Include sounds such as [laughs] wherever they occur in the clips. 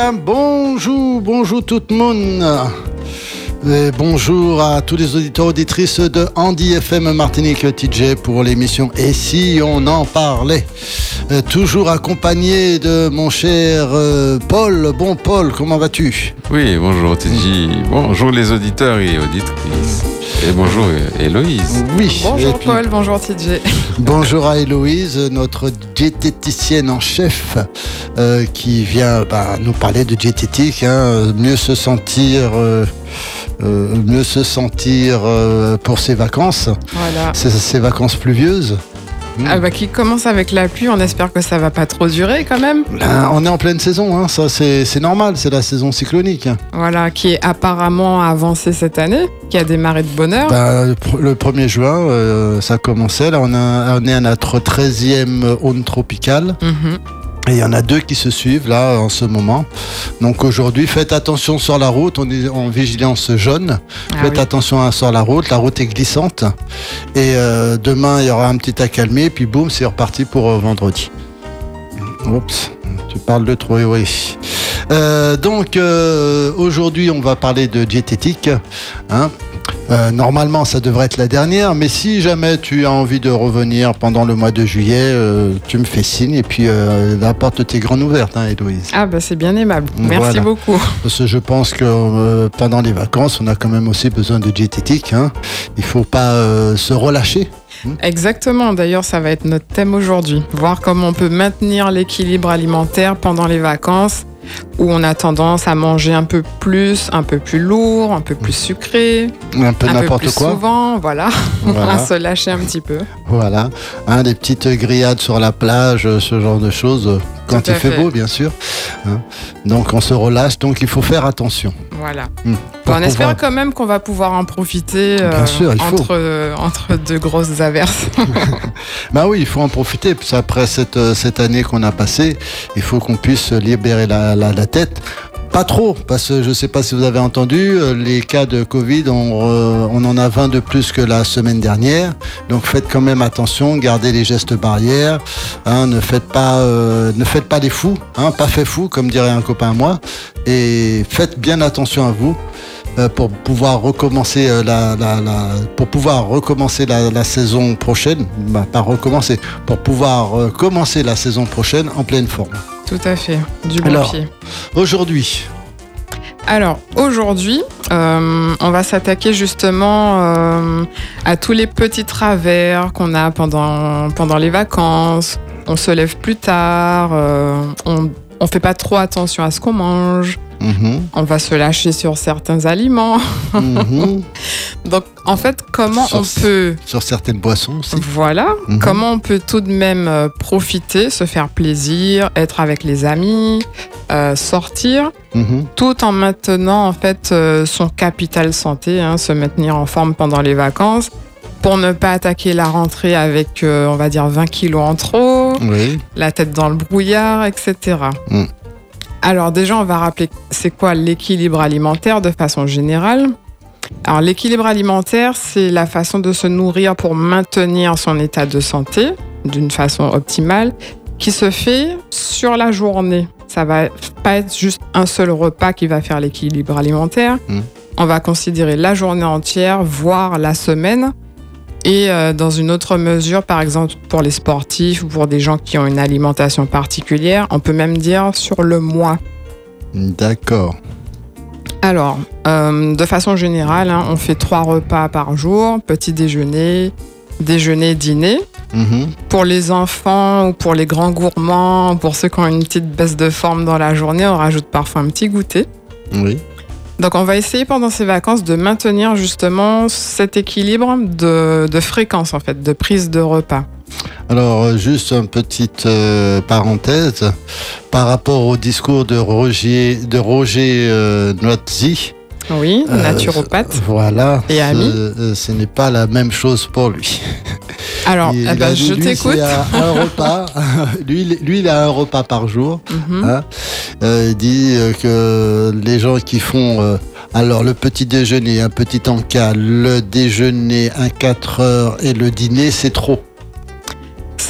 mesdames, bonjour, bonjour tout le monde. Et bonjour à tous les auditeurs auditrices de Andy FM Martinique TJ pour l'émission Et si on en parlait? Euh, Toujours accompagné de mon cher euh, Paul. Bon Paul, comment vas-tu? Oui, bonjour TJ, bonjour les auditeurs et auditrices. Et bonjour Héloïse. Oui. Bonjour puis, Paul, bonjour TJ. [laughs] Bonjour à Héloïse, notre diététicienne en chef, euh, qui vient bah, nous parler de diététique, hein, mieux se sentir, euh, euh, mieux se sentir euh, pour ses vacances, Voilà. ses, ses vacances pluvieuses. Ah bah qui commence avec la pluie, on espère que ça va pas trop durer quand même. Là, on est en pleine saison, hein, ça c'est normal, c'est la saison cyclonique. Voilà, qui est apparemment avancé cette année, qui a démarré de bonne heure. Bah, le pr- le 1er juin, euh, ça commençait, là on, a, on est à notre 13e onde tropicale. Mhm. Il y en a deux qui se suivent là en ce moment. Donc aujourd'hui, faites attention sur la route. On est en vigilance jaune. Ah faites oui. attention hein, sur la route. La route est glissante. Et euh, demain, il y aura un petit accalmie. Puis boum, c'est reparti pour euh, vendredi. Oups, tu parles de trop, oui. Euh, donc aujourd'hui, on va parler de diététique. Hein. Euh, normalement, ça devrait être la dernière, mais si jamais tu as envie de revenir pendant le mois de juillet, euh, tu me fais signe et puis euh, la porte t'est grande ouverte, hein, Héloïse. Ah bah c'est bien aimable. Merci Voilà. beaucoup. Parce que je pense que pendant les vacances, on a quand même aussi besoin de diététique. Hein. Il faut pas se relâcher. Exactement, d'ailleurs ça va être notre thème aujourd'hui. Voir comment on peut maintenir l'équilibre alimentaire pendant les vacances où on a tendance à manger un peu plus, un peu plus lourd, un peu plus sucré, Un peu n'importe quoi. souvent, voilà. Voilà. [laughs] à se lâcher un petit peu. Voilà. Hein, des petites grillades sur la plage, ce genre de choses. Quand il fait fait. beau, bien sûr. Hein. Donc on se relâche, donc il faut faire attention. Voilà. Hmm. Bon, on espère quand même qu'on va pouvoir en profiter euh, Bien sûr, il faut. entre, euh, entre deux grosses averses. [laughs] [laughs] Bah oui, il faut en profiter. Après cette, euh, cette année qu'on a passée, il faut qu'on puisse libérer la, la, la tête. Pas trop, parce que je ne sais pas si vous avez entendu, euh, les cas de Covid, on, euh, en a 20 de plus que la semaine dernière. Donc faites quand même attention, gardez les gestes barrières. hein, ne, faites pas, euh, ne faites pas les fous, hein, pas fait fou, comme dirait un copain à moi. Et faites bien attention à vous. pour pouvoir recommencer la, pour pouvoir recommencer la, saison prochaine, bah, pas recommencer, pour pouvoir commencer la saison prochaine en pleine forme. Tout à fait, du bon Alors. pied. Aujourd'hui, Alors aujourd'hui, euh, on va s'attaquer justement euh, à tous les petits travers qu'on a pendant, pendant les vacances. On se lève plus tard, euh, on on fait pas trop attention à ce qu'on mange, mhm, on va se lâcher sur certains aliments. mhm, [laughs] Donc en fait, comment Sur- on peut sur certaines boissons aussi. Voilà, Mhm. comment on peut tout de même euh, profiter, se faire plaisir, être avec les amis, euh, sortir, tout en maintenant en fait euh, son capital santé, hein, se maintenir en forme pendant les vacances, pour ne pas attaquer la rentrée avec, euh, on va dire, 20 kilos en trop, Oui. la tête dans le brouillard, etc. Alors déjà, on va rappeler c'est quoi l'équilibre alimentaire de façon générale. Alors l'équilibre alimentaire, c'est la façon de se nourrir pour maintenir son état de santé d'une façon optimale, qui se fait sur la journée. Ça va pas être juste un seul repas qui va faire l'équilibre alimentaire. Mm. On va considérer la journée entière, voire la semaine. Et euh, dans une autre mesure, par exemple pour les sportifs ou pour des gens qui ont une alimentation particulière, on peut même dire sur le mois. D'accord. Alors, euh, de façon générale, hein, on fait trois repas par jour, petit déjeuner, déjeuner, dîner. Mhm, Pour les enfants ou pour les grands gourmands, pour ceux qui ont une petite baisse de forme dans la journée, on rajoute parfois un petit goûter. Oui. Donc on va essayer pendant ces vacances de maintenir justement cet équilibre de, fréquence en fait, de prise de repas. Alors, juste une petite euh, parenthèse par rapport au discours de Roger, de euh. Oui, Euh, naturopathe. Voilà. Et ami. Ce, euh, ce n'est pas la même chose pour lui. [laughs] Alors, Il eh ben, je t'écoute. Un, repas. [laughs] lui, il- lui, il a un repas par jour. Mhm. Hein Euh, il dit euh, que les gens qui font euh, alors le petit déjeuner, un petit encas, le déjeuner, un 4 heures et le dîner, c'est trop.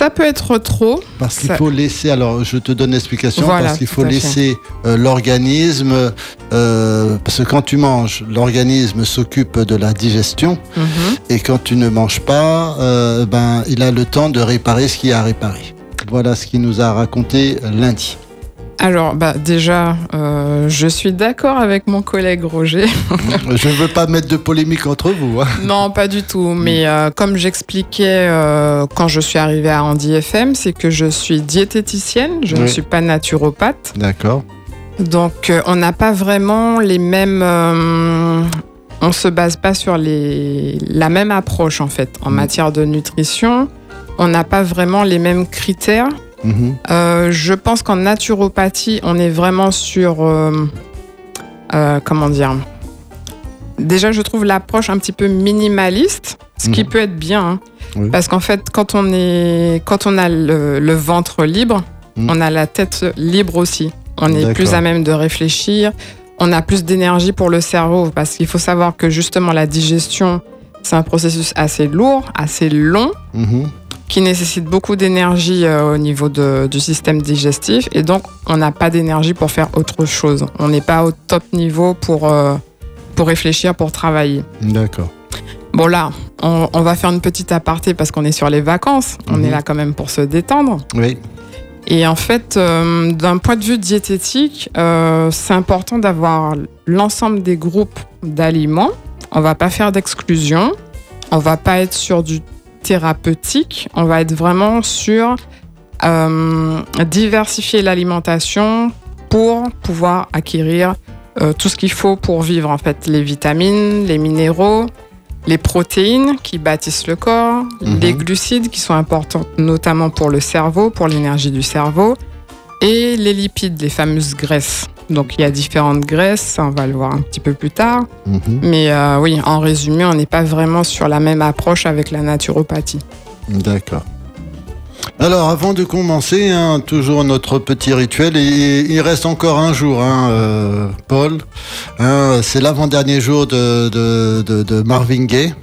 Ça peut être trop. Parce qu'il Ça- faut laisser, alors je te donne l'explication, Voilà, parce qu'il faut laisser euh, l'organisme, euh, parce que quand tu manges, l'organisme s'occupe de la digestion, Mhm. et quand tu ne manges pas, euh, ben, il a le temps de réparer ce qu'il y a à réparer. Voilà ce qu'il nous a raconté lundi. Alors, bah, déjà, euh, je suis d'accord avec mon collègue Roger. [laughs] je ne veux pas mettre de polémique entre vous. hein. non, pas du tout. Mais euh, comme j'expliquais euh, quand je suis arrivée à Andy FM, c'est que je suis diététicienne, je ne suis pas naturopathe. D'accord. Donc, on n'a pas vraiment les mêmes. on se base pas sur les, la même approche en fait en Mm. matière de nutrition. On n'a pas vraiment les mêmes critères. Euh, je pense qu'en naturopathie, on est vraiment sur. euh, euh, comment dire Déjà, je trouve l'approche un petit peu minimaliste, ce qui Mhm. peut être bien. hein. Oui. Parce qu'en fait, quand on, est, quand on a le, le ventre libre, Mhm. on a la tête libre aussi. On est plus à même de réfléchir. On a plus d'énergie pour le cerveau. Parce qu'il faut savoir que justement, la digestion, c'est un processus assez lourd, assez long Mhm. Qui nécessite beaucoup d'énergie euh, au niveau de- du système digestif et donc on n'a pas d'énergie pour faire autre chose. On n'est pas au top niveau pour, euh, pour réfléchir, pour travailler. D'accord. Bon là, on, on va faire une petite aparté parce qu'on est sur les vacances, on Mhm. est là quand même pour se détendre. Oui. Et en fait, euh, d'un point de vue diététique, euh, c'est important d'avoir l'ensemble des groupes d'aliments. On va pas faire d'exclusion. On va pas être sur du thérapeutique. On va être vraiment sur euh, diversifier l'alimentation pour pouvoir acquérir euh, tout ce qu'il faut pour vivre. En fait, les vitamines, les minéraux, les protéines qui bâtissent le corps, Mhm. les glucides qui sont importants notamment pour le cerveau, pour l'énergie du cerveau, et les lipides, les fameuses graisses. Donc il y a différentes graisses, on va le voir un petit peu plus tard. Mhm. Mais euh, oui, en résumé, on n'est pas vraiment sur la même approche avec la naturopathie. D'accord. Alors, avant de commencer, hein, toujours notre petit rituel. Et il reste encore un jour, hein, euh, Paul. Hein, c'est l'avant-dernier jour de, de, de, de Marvin Gaye.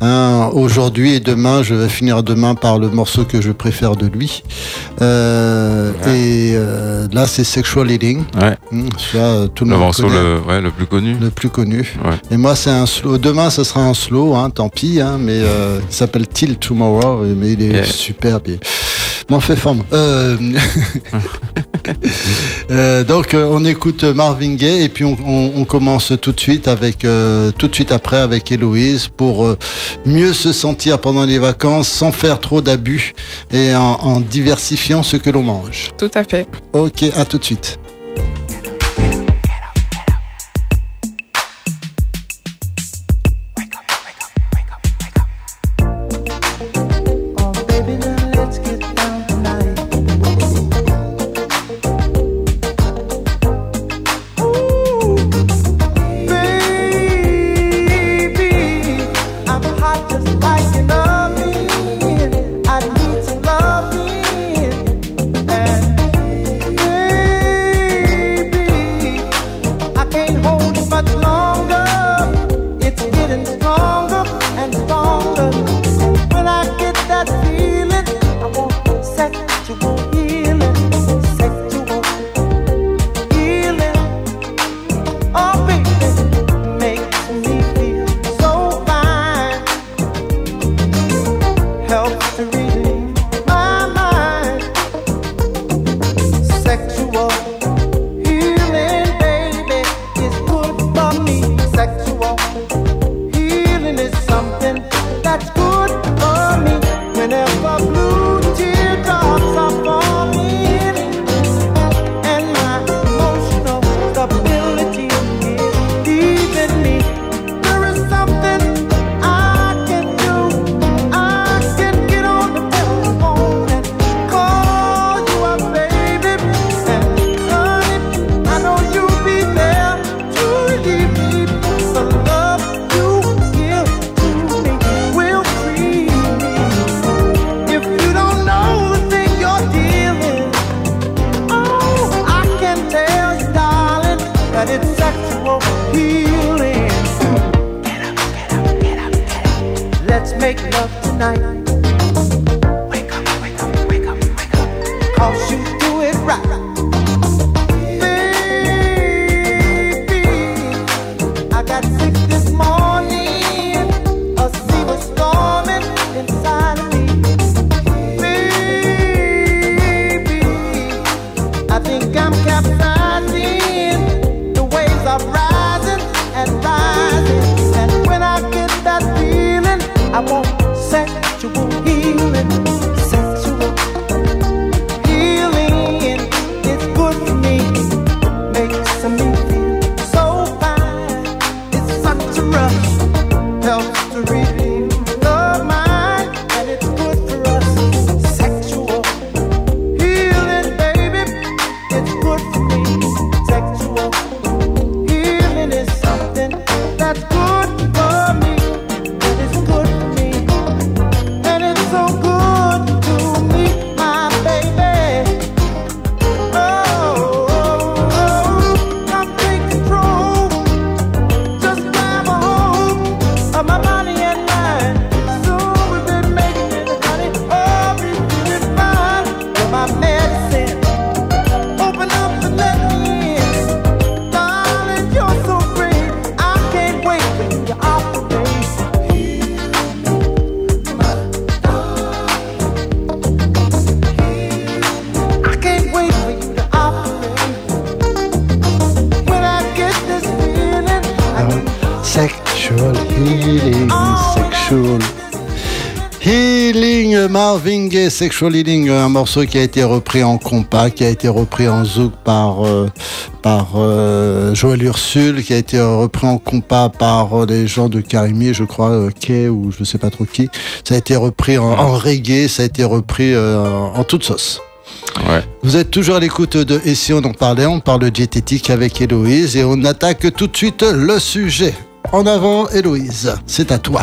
Hein. Aujourd'hui et demain, je vais finir demain par le morceau que je préfère de lui. Euh, Ouais. Et euh, là, c'est Sexual Healing. Ouais. Hein, tout le morceau le, ouais, le plus connu. le plus connu. Et moi, c'est un slow. Demain, ce sera un slow, hein, tant pis, hein, mais euh, il s'appelle Till Tomorrow, mais il est Yeah. superbe. M'en fait forme. Euh... [laughs] euh, donc, euh, on écoute Marvin Gaye et puis on, on- on commence tout de suite avec, euh, tout de suite après avec Héloïse pour mieux se sentir pendant les vacances sans faire trop d'abus et en, en diversifiant ce que l'on mange. Tout à fait. Ok, à tout de suite. Sexual healing, un morceau qui a été repris en compas, qui a été repris en zouk par euh, par euh, Joël Ursule, qui a été repris en compas par euh, les gens de Carimier, je crois, Kay ou je sais pas trop qui. Ça a été repris en, en reggae, ça a été repris en toute sauce. Ouais. Vous êtes toujours à l'écoute de Et si on en parlait On parle de diététique avec Héloïse et on attaque tout de suite le sujet. En avant, Héloïse, c'est à toi.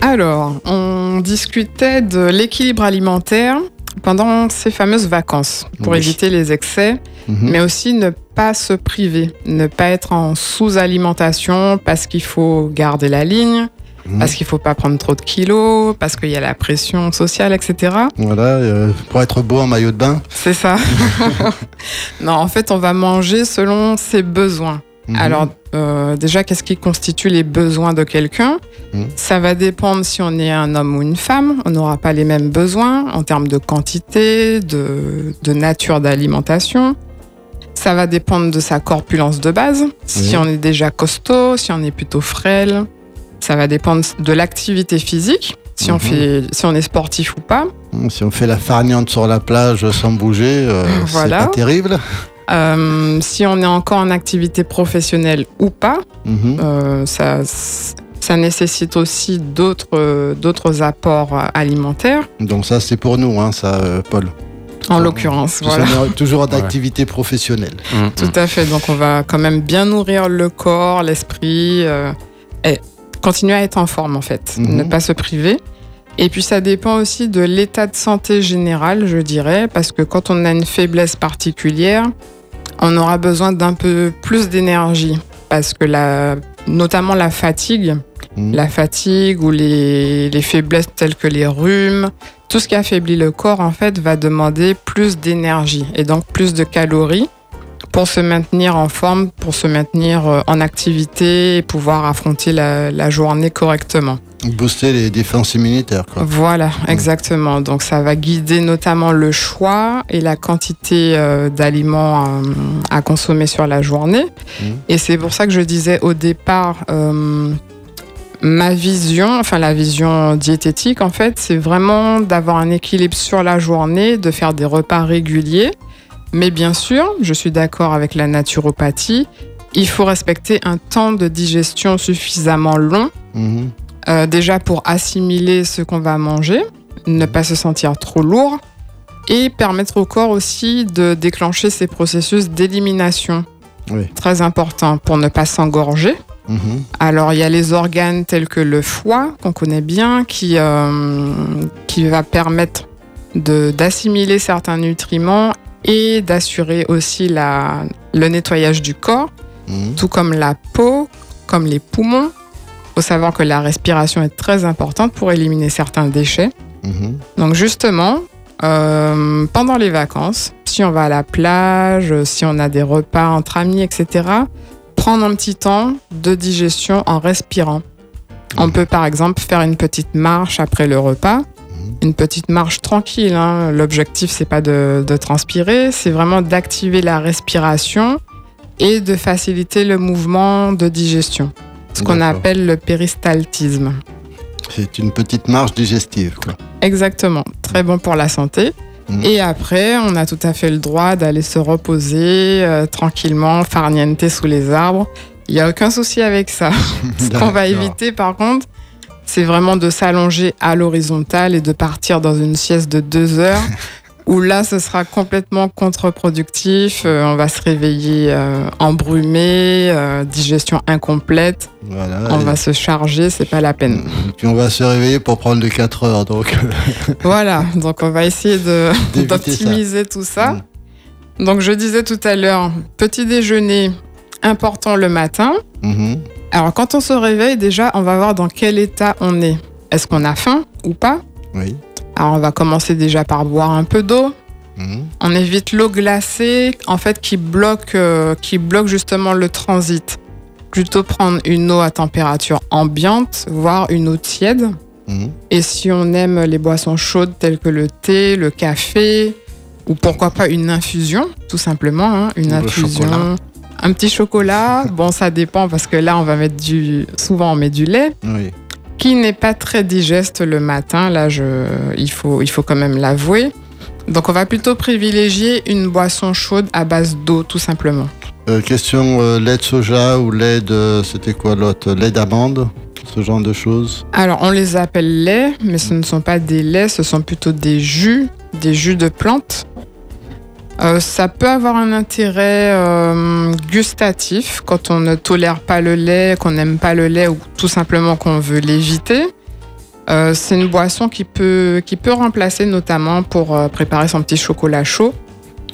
Alors, on discutait de l'équilibre alimentaire pendant ces fameuses vacances pour Oui. éviter les excès, Mhm. mais aussi ne pas se priver, ne pas être en sous-alimentation parce qu'il faut garder la ligne, Mhm. parce qu'il faut pas prendre trop de kilos, parce qu'il y a la pression sociale, etc. Voilà, euh, pour être beau en maillot de bain. C'est ça. [laughs] non, en fait, on va manger selon ses besoins. Mhm. Alors, euh, déjà, qu'est-ce qui constitue les besoins de quelqu'un Mhm. Ça va dépendre si on est un homme ou une femme. On n'aura pas les mêmes besoins en termes de quantité, de, de nature d'alimentation. Ça va dépendre de sa corpulence de base. Si on est déjà costaud, si on est plutôt frêle. Ça va dépendre de l'activité physique, si, on Mhm. fait, si on est sportif ou pas. Si on fait la farniente sur la plage sans bouger, euh, Voilà. c'est pas terrible. Euh, si on est encore en activité professionnelle ou pas. Mhm. Euh, ça, ça nécessite aussi d'autres d'autres apports alimentaires, Donc ça, c'est pour nous, hein, ça, euh, Paul. en l'occurrence. Voilà. toujours en [laughs] activité professionnelle. Mm, Tout à fait. Donc, on va quand même bien nourrir le corps, l'esprit, euh, et continuer à être en forme, en fait. Mhm. Ne pas se priver. Et puis, ça dépend aussi de l'état de santé général, je dirais, parce que quand on a une faiblesse particulière, on aura besoin d'un peu plus d'énergie. Parce que la, notamment la fatigue, Mhm. la fatigue ou les, les faiblesses telles que les rhumes, tout ce qui affaiblit le corps en fait va demander plus d'énergie et donc plus de calories pour se maintenir en forme, pour se maintenir euh, en activité et pouvoir affronter la, la journée correctement. Booster les défenses immunitaires, quoi. Voilà, exactement. Donc ça va guider notamment le choix et la quantité euh, d'aliments euh, à consommer sur la journée. Mhm. Et c'est pour ça que je disais au départ, euh, ma vision, enfin la vision diététique en fait, c'est vraiment d'avoir un équilibre sur la journée, de faire des repas réguliers. Mais bien sûr, je suis d'accord avec la naturopathie, il faut respecter un temps de digestion suffisamment long Mhm. Euh, déjà pour assimiler ce qu'on va manger, ne pas se sentir trop lourd et permettre au corps aussi de déclencher ces processus d'élimination. Oui. Très important pour ne pas s'engorger. Mhm. Alors il y a les organes tels que le foie qu'on connaît bien qui, euh, qui va permettre d'assimiler certains nutriments et d'assurer aussi la, le nettoyage du corps Mhm. tout comme la peau, comme les poumons. Faut savoir que la respiration est très importante pour éliminer certains déchets. Mhm. Donc justement, euh, pendant les vacances, si on va à la plage, si on a des repas entre amis, etc., prendre un petit temps de digestion en respirant. On Mhm. peut par exemple faire une petite marche après le repas, une petite marche tranquille. hein. L'objectif c'est pas de, de transpirer, c'est vraiment d'activer la respiration et de faciliter le mouvement de digestion, ce qu'on appelle le péristaltisme. C'est une petite marche digestive. Quoi. Exactement, très bon pour la santé. Mhm. Et après, on a tout à fait le droit d'aller se reposer euh, tranquillement, farniente sous les arbres. Il n'y a aucun souci avec ça. [laughs] Ce qu'on va éviter par contre, c'est vraiment de s'allonger à l'horizontale et de partir dans une sieste de deux heures, où là, ce sera complètement contre-productif. Euh, on va se réveiller euh, embrumé, euh, digestion incomplète. Voilà. On Et- va se charger, c'est pas la peine. Puis on va se réveiller pour prendre les 4 heures. Donc, [laughs] Voilà, donc on va essayer [laughs] d'optimiser tout ça. Mm. Donc je disais tout à l'heure, petit déjeuner important le matin. Mhm. Alors quand on se réveille, déjà, on va voir dans quel état on est. Est-ce qu'on a faim ou pas? Oui. Alors on va commencer déjà par boire un peu d'eau. Mhm. On évite l'eau glacée, en fait, qui bloque, euh, qui bloque justement le transit. Plutôt prendre une eau à température ambiante, voire une eau tiède. Mhm. Et si on aime les boissons chaudes telles que le thé, le café, ou pourquoi pas une infusion, tout simplement, hein, une le infusion. chocolat. Un petit chocolat, bon ça dépend parce que là on va mettre du, souvent on met du lait, Oui. Qui n'est pas très digeste le matin. Là je, il faut, il faut quand même l'avouer. Donc on va plutôt privilégier une boisson chaude à base d'eau tout simplement. Euh, question euh, lait de soja ou lait de. C'était quoi l'autre Lait d'amande Ce genre de choses? Alors on les appelle laits, mais ce ne sont pas des laits, ce sont plutôt des jus, des jus de plantes. Euh, ça peut avoir un intérêt euh, gustatif quand on ne tolère pas le lait, qu'on n'aime pas le lait ou tout simplement qu'on veut l'éviter. Euh, c'est une boisson qui peut, qui peut remplacer notamment pour préparer son petit chocolat chaud.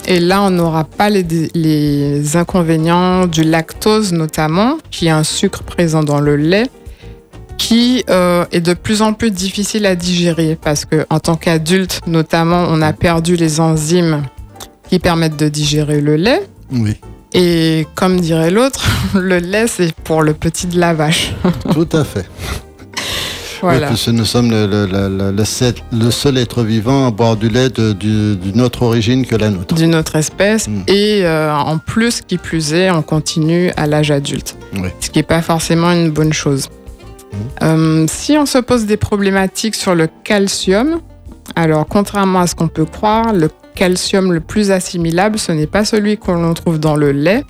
Et là, on n'aura pas les, inconvénients du lactose notamment, qui est un sucre présent dans le lait qui est de plus en plus difficile à digérer parce que en tant qu'adulte notamment on a perdu les enzymes qui permettent de digérer le lait Oui. et comme dirait l'autre [laughs] le lait c'est pour le petit de la vache [laughs] Tout à fait. voilà Oui, puisque nous sommes le, le- le- le- le seul- être vivant à boire du lait d'une autre origine que la nôtre. d'une autre espèce Mm. et euh, en plus qui plus est on continue à l'âge adulte Oui. ce qui n'est pas forcément une bonne chose Mm. Euh, si on se pose des problématiques sur le calcium alors contrairement à ce qu'on peut croire le calcium le plus assimilable ce n'est pas celui qu'on trouve dans le lait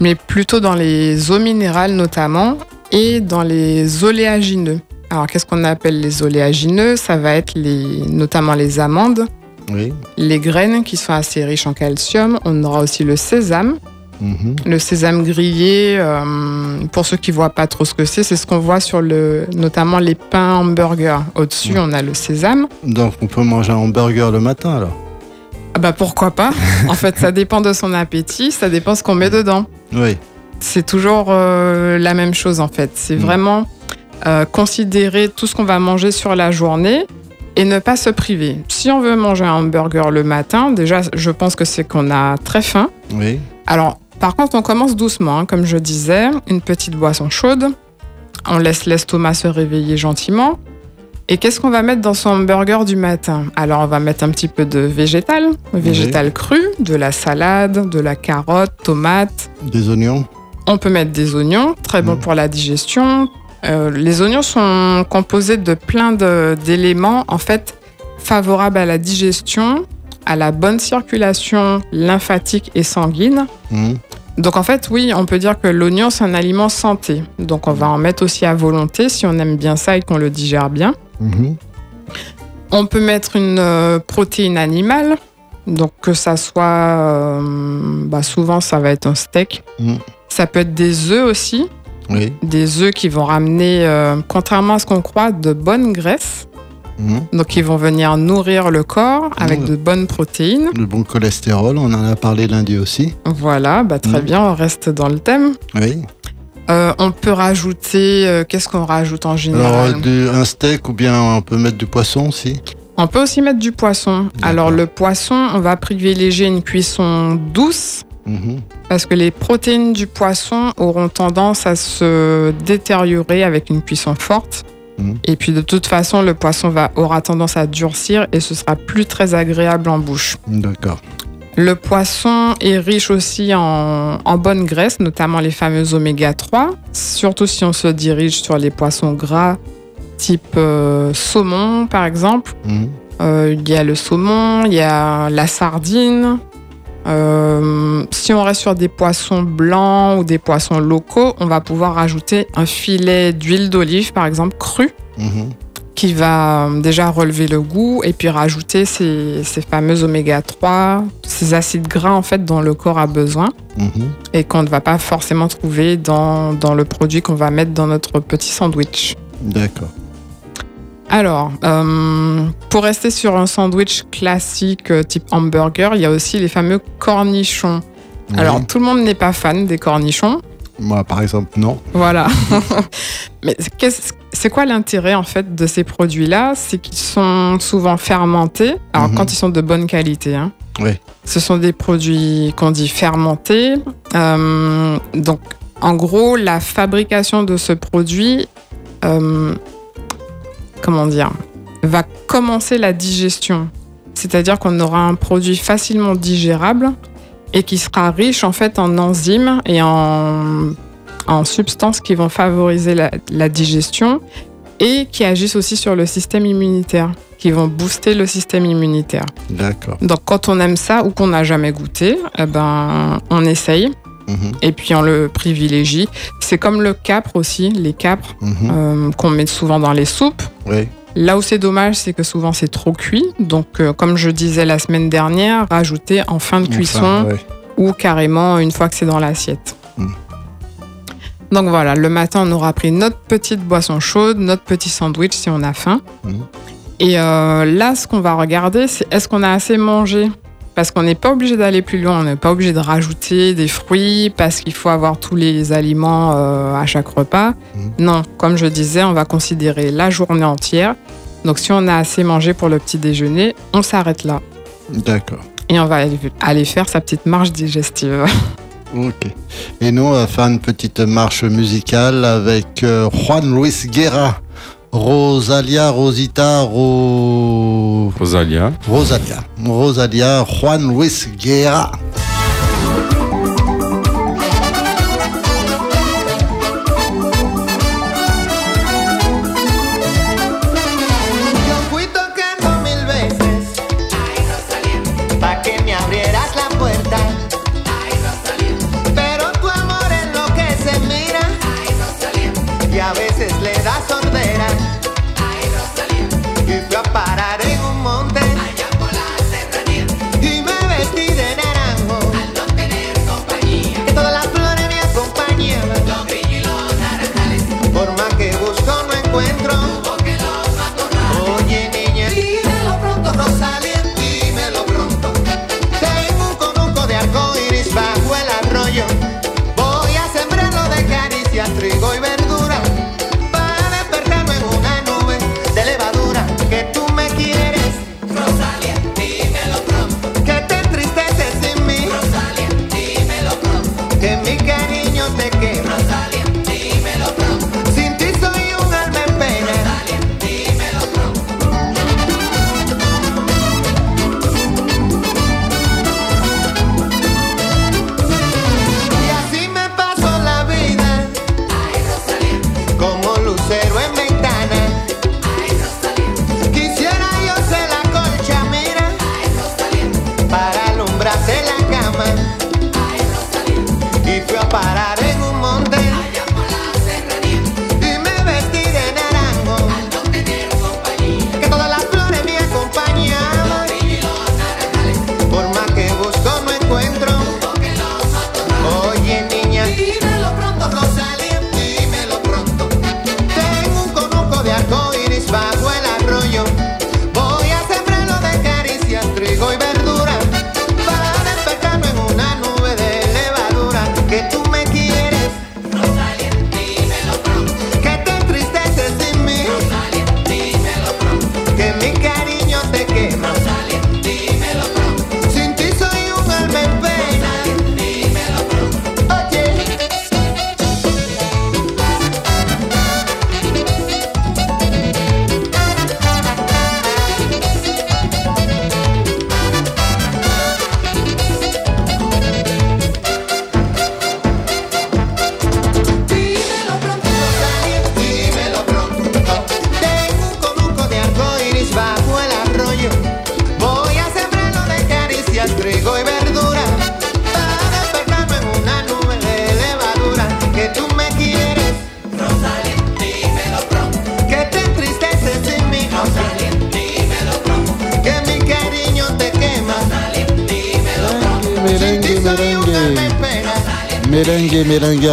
mais plutôt dans les eaux minérales notamment et dans les oléagineux alors qu'est-ce qu'on appelle les oléagineux? Ça va être les, notamment les amandes Oui. les graines qui sont assez riches en calcium. On aura aussi le sésame. Mhm. Le sésame grillé, euh, pour ceux qui voient pas trop ce que c'est, c'est ce qu'on voit sur le, notamment les pains hamburgers. Au-dessus, on a le sésame. Donc on peut manger un hamburger le matin alors? Bah pourquoi pas [laughs] En fait, ça dépend de son appétit, ça dépend ce qu'on met dedans. Oui. C'est toujours euh, la même chose en fait. C'est Mm. vraiment euh, considérer tout ce qu'on va manger sur la journée et ne pas se priver. Si on veut manger un hamburger le matin, déjà, je pense que c'est qu'on a très faim. Oui. Alors, par contre, on commence doucement, hein, comme je disais, une petite boisson chaude. On laisse l'estomac se réveiller gentiment. Et qu'est-ce qu'on va mettre dans son hamburger du matin? Alors, on va mettre un petit peu de végétal, végétal cru, de la salade, de la carotte, tomate. Des oignons On peut mettre des oignons, très bon Mhm. pour la digestion. Euh, les oignons sont composés de plein d'éléments, en fait, favorables à la digestion, à la bonne circulation lymphatique et sanguine. Mhm. Donc en fait, oui, on peut dire que l'oignon, c'est un aliment santé. Donc on va en mettre aussi à volonté si on aime bien ça et qu'on le digère bien. Mhm. On peut mettre une euh, protéine animale. Donc que ça soit, euh, bah, souvent ça va être un steak. Mhm. Ça peut être des œufs aussi. Oui. Des œufs qui vont ramener, euh, contrairement à ce qu'on croit, de bonnes graisses. Mhm. Donc ils vont venir nourrir le corps avec de bonnes protéines. Le bon cholestérol, on en a parlé lundi aussi. Voilà, bah, très bien, on reste dans le thème. Oui. Euh, on peut rajouter, euh, qu'est-ce qu'on rajoute en général? Alors, du- un steak ou bien on peut mettre du poisson aussi? On peut aussi mettre du poisson. Alors le poisson, on va privilégier une cuisson douce Mhm. Parce que les protéines du poisson auront tendance à se détériorer avec une cuisson forte. Mhm. Et puis de toute façon, le poisson va, aura tendance à durcir et ce sera plus très agréable en bouche. D'accord. Le poisson est riche aussi en, en bonnes graisses, notamment les fameuses oméga 3, surtout si on se dirige sur les poissons gras type euh, saumon par exemple. Mhm. Euh, Il y a le saumon, il y a la sardine. Euh, si on reste sur des poissons blancs ou des poissons locaux, on va pouvoir rajouter un filet d'huile d'olive, par exemple, cru, Mhm. Qui va euh, déjà relever le goût et puis rajouter ces, ces fameux oméga 3, ces acides gras en fait dont le corps a besoin Mhm. et qu'on ne va pas forcément trouver dans, dans le produit qu'on va mettre dans notre petit sandwich. D'accord. Alors, euh, pour rester sur un sandwich classique euh, type hamburger, il y a aussi les fameux cornichons. Alors, tout le monde n'est pas fan des cornichons. Moi, par exemple, non. Voilà. [laughs] Mais qu'est-ce- c'est quoi l'intérêt en fait de ces produits-là? C'est qu'ils sont souvent fermentés. Alors, Mhm. quand ils sont de bonne qualité. hein. Oui. Ce sont des produits qu'on dit fermentés. Euh, donc, en gros, la fabrication de ce produit, euh, comment dire, va commencer la digestion. C'est-à-dire qu'on aura un produit facilement digérable et qui sera riche en fait en enzymes et en, en substances qui vont favoriser la, la digestion et qui agissent aussi sur le système immunitaire, qui vont booster le système immunitaire. D'accord. Donc quand on aime ça ou qu'on n'a jamais goûté, eh ben, on essaye Mhm. et puis on le privilégie. C'est comme le capre aussi, les capres Mhm. euh, qu'on met souvent dans les soupes. Oui. Là où c'est dommage, c'est que souvent c'est trop cuit. Donc, euh, comme je disais la semaine dernière, rajouter en fin de cuisson ouais. ou carrément une fois que c'est dans l'assiette. Mm. Donc voilà, le matin, on aura pris notre petite boisson chaude, notre petit sandwich si on a faim. Mm. Et euh, là, ce qu'on va regarder, c'est est-ce qu'on a assez mangé? Parce qu'on n'est pas obligé d'aller plus loin, on n'est pas obligé de rajouter des fruits parce qu'il faut avoir tous les aliments euh, à chaque repas. Mm. Non, comme je disais, on va considérer la journée entière. Donc si on a assez mangé pour le petit déjeuner, on s'arrête là. D'accord. Et on va aller faire sa petite marche digestive. [laughs] Ok. Et nous, on va faire une petite marche musicale avec euh, Juan Luis Guerra. Rosalia, Rosita, Ro... Rosalia. Rosalia. Rosalia, Juan Luis Guerra.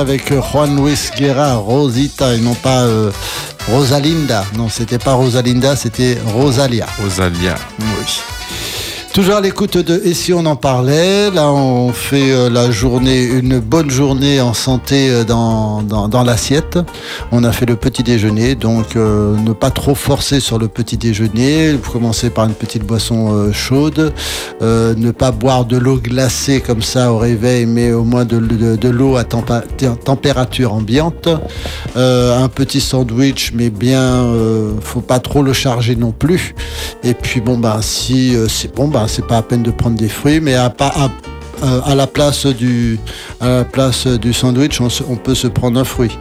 Avec euh, Juan Luis Guerra, Rosita et non pas euh, Rosalinda. Non, c'était pas Rosalinda, c'était Rosalia. Rosalia. Oui. Toujours à l'écoute de Et si on en parlait? Là, on fait euh, la journée, une bonne journée en santé euh, dans, dans, dans l'assiette. On a fait le petit déjeuner, donc euh, ne pas trop forcer sur le petit déjeuner. Vous commencez par une petite boisson euh, chaude. Euh, ne pas boire de l'eau glacée comme ça au réveil, mais au moins de, l'eau à température ambiante. Un petit sandwich, mais bien, faut pas trop le charger non plus. Et puis bon bah si c'est bon bah c'est pas à peine de prendre des fruits, mais à la place du sandwich, on peut se prendre un fruit.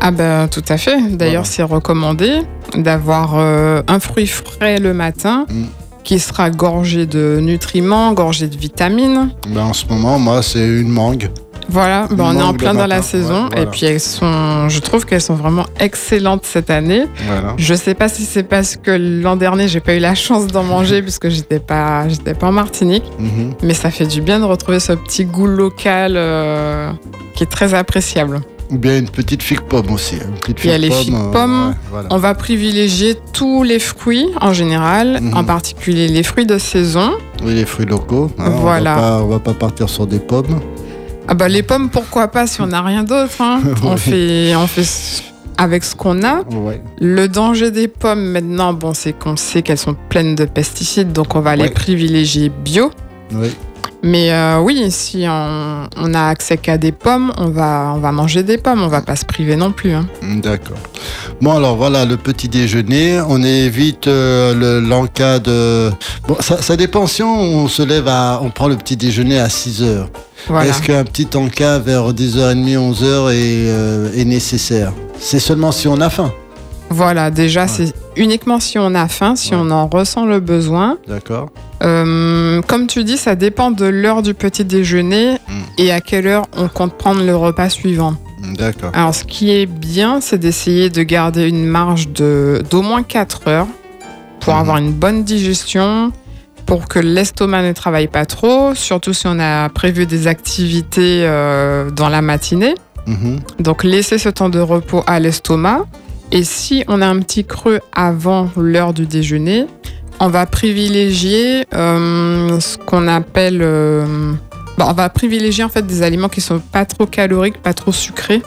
Ah ben tout à fait. D'ailleurs, Voilà. c'est recommandé d'avoir euh, un fruit frais le matin Mm. qui sera gorgé de nutriments, gorgé de vitamines. Ben, en ce moment, moi, c'est une mangue. Voilà, ben, on est en plein le dans la saison ouais, voilà. et puis elles sont, je trouve qu'elles sont vraiment excellentes cette année. Voilà. Je sais pas si c'est parce que l'an dernier j'ai pas eu la chance d'en manger [laughs] puisque j'étais pas, j'étais pas en Martinique, Mhm. mais ça fait du bien de retrouver ce petit goût local euh, qui est très appréciable. Ou bien une petite figue pomme aussi. Une petite Il y a les figues euh, pommes. ouais, voilà. On va privilégier tous les fruits en général, Mhm. en particulier les fruits de saison. Oui, les fruits locaux. hein, Voilà. On va, pas, on va pas partir sur des pommes. Ah bah les pommes, pourquoi pas si on n'a rien d'autre. hein. [laughs] On fait, on fait avec ce qu'on a. Ouais. Le danger des pommes maintenant, bon, c'est qu'on sait qu'elles sont pleines de pesticides, donc on va les privilégier bio. Oui. Mais euh, oui, si on, on a accès qu'à des pommes, on va, on va manger des pommes, on va pas se priver non plus. hein. D'accord. Bon, alors voilà, le petit déjeuner. On évite euh, le- l'encas de. Bon, ça, ça dépend si on se lève à. On prend le petit déjeuner à 6 heures. Voilà. Est-ce qu'un petit encas vers 10h30, 11h est, euh, est nécessaire? C'est seulement si on a faim. Voilà, déjà, Ouais. c'est uniquement si on a faim, si Ouais. on en ressent le besoin. D'accord Euh, comme tu dis, ça dépend de l'heure du petit déjeuner Mm. et à quelle heure on compte prendre le repas suivant. D'accord. Alors, ce qui est bien, c'est d'essayer de garder une marge d'au moins 4 heures pour Mhm. avoir une bonne digestion, pour que l'estomac ne travaille pas trop, surtout si on a prévu des activités euh, dans la matinée. Mhm. Donc, laisser ce temps de repos à l'estomac. Et si on a un petit creux avant l'heure du déjeuner, on va privilégier euh, ce qu'on appelle. euh, bah, on va privilégier en fait des aliments qui sont pas trop caloriques, pas trop sucrés.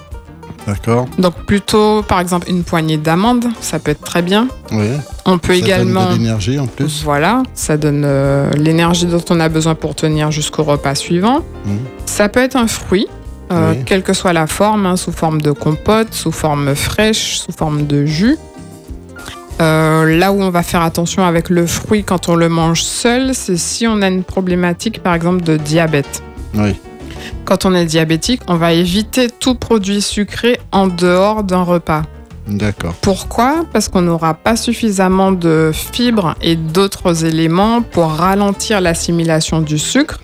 D'accord. Donc plutôt, par exemple, une poignée d'amandes, ça peut être très bien. Oui. On peut Ça également, donne de l'énergie en plus. voilà, ça donne euh, l'énergie dont on a besoin pour tenir jusqu'au repas suivant. Mhm. Ça peut être un fruit, euh, Oui. quelle que soit la forme, hein, sous forme de compote, sous forme fraîche, sous forme de jus. Euh, là où on va faire attention avec le fruit quand on le mange seul, c'est si on a une problématique, par exemple, de diabète. Oui. Quand on est diabétique, on va éviter tout produit sucré en dehors d'un repas. D'accord. Pourquoi? Parce qu'on n'aura pas suffisamment de fibres et d'autres éléments pour ralentir l'assimilation du sucre.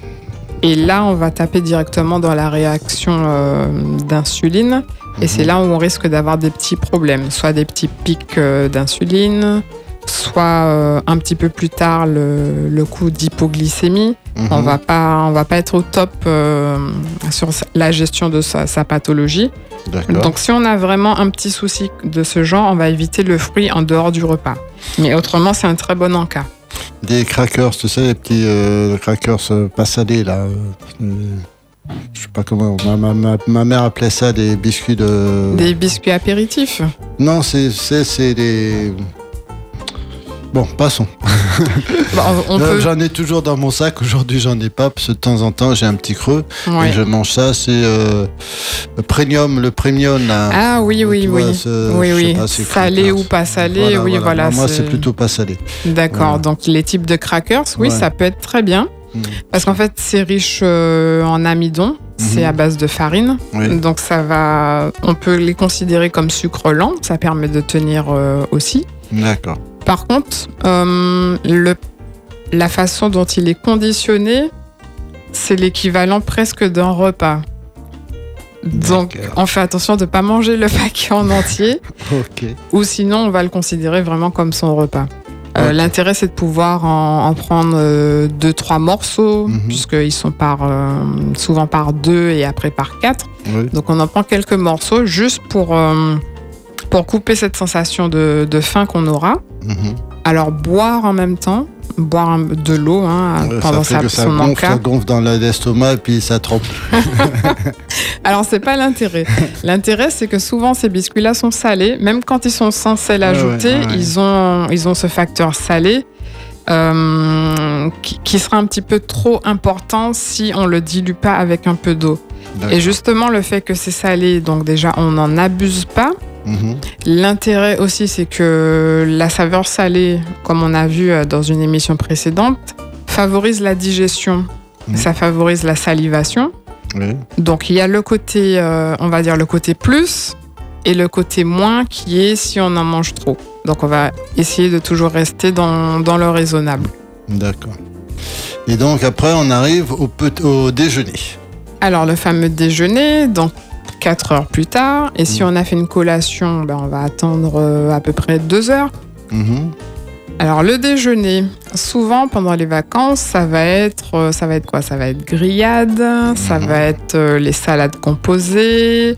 Et là, on va taper directement dans la réaction euh, d'insuline. Et c'est Mhm. là où on risque d'avoir des petits problèmes, soit des petits pics euh, d'insuline, soit euh, un petit peu plus tard le, le coup d'hypoglycémie. Mhm. On va pas, on va pas être au top sur la gestion de sa- sa pathologie. Donc si on a vraiment un petit souci de ce genre, on va éviter le fruit en dehors du repas. Mais autrement, c'est un très bon encas. Des crackers, tu sais, les petits euh, crackers euh, pas salés là. euh, je sais pas comment. Ma, ma, ma, ma mère appelait ça des biscuits de. Des biscuits apéritifs. Non, c'est c'est c'est des. Bon, passons. [laughs] Bon, on Euh, peut. J'en ai toujours dans mon sac. Aujourd'hui, j'en ai pas parce que de temps en temps, j'ai un petit creux ouais. et je mange ça. C'est euh, le premium, le premium là. Ah oui, oui, oui. oui, pas, c'est Salé ou pas salé, oui, voilà. Moi, c'est plutôt pas salé. D'accord. Voilà. Donc les types de crackers, oui, Ouais. ça peut être très bien. Mm. Parce qu'en fait, c'est riche euh, en amidon. C'est Mhm. à base de farine. Oui. Donc ça va. On peut les considérer comme sucre lent. Ça permet de tenir euh, aussi. D'accord. Par contre, euh, le, la façon dont il est conditionné, c'est l'équivalent presque d'un repas. Donc, on fait attention de ne pas manger le [laughs] paquet en entier, [laughs] ou sinon, on va le considérer vraiment comme son repas. Euh. L'intérêt, c'est de pouvoir en, en prendre euh, deux, trois morceaux, Mhm. puisqu'ils sont par, euh, souvent par deux et après par quatre. Oui. Donc on en prend quelques morceaux juste pour, pour couper cette sensation de, de faim qu'on aura. Mhm. Alors boire en même temps, boire de l'eau hein, Ouais, pendant ça fait sa, que ça son gonfle, ça gonfle dans l'estomac et puis ça trempe. [laughs] Alors c'est pas l'intérêt. [laughs] L'intérêt c'est que souvent ces biscuits-là sont salés, même quand ils sont sans sel ajouté, ouais, ouais. ils ont ils ont ce facteur salé. euh, qui, qui sera un petit peu trop important si on le dilue pas avec un peu d'eau. Et justement, le fait que c'est salé, donc déjà, on n'en abuse pas. Mhm. L'intérêt aussi, c'est que la saveur salée, comme on a vu euh, dans une émission précédente, favorise la digestion. Mhm. Ça favorise la salivation. Oui. Donc il y a le côté, euh, on va dire le côté plus et le côté moins qui est si on en mange trop. Donc on va essayer de toujours rester dans, dans le raisonnable. D'accord. Et donc après, on arrive au, au déjeuner. Alors le fameux déjeuner, donc 4 heures plus tard. Et si Mhm. on a fait une collation, ben, on va attendre euh, à peu près 2 heures. Mhm. Alors le déjeuner, souvent pendant les vacances, ça va être, euh, ça va être quoi? Ça va être grillade, ça Mhm. va être euh, les salades composées.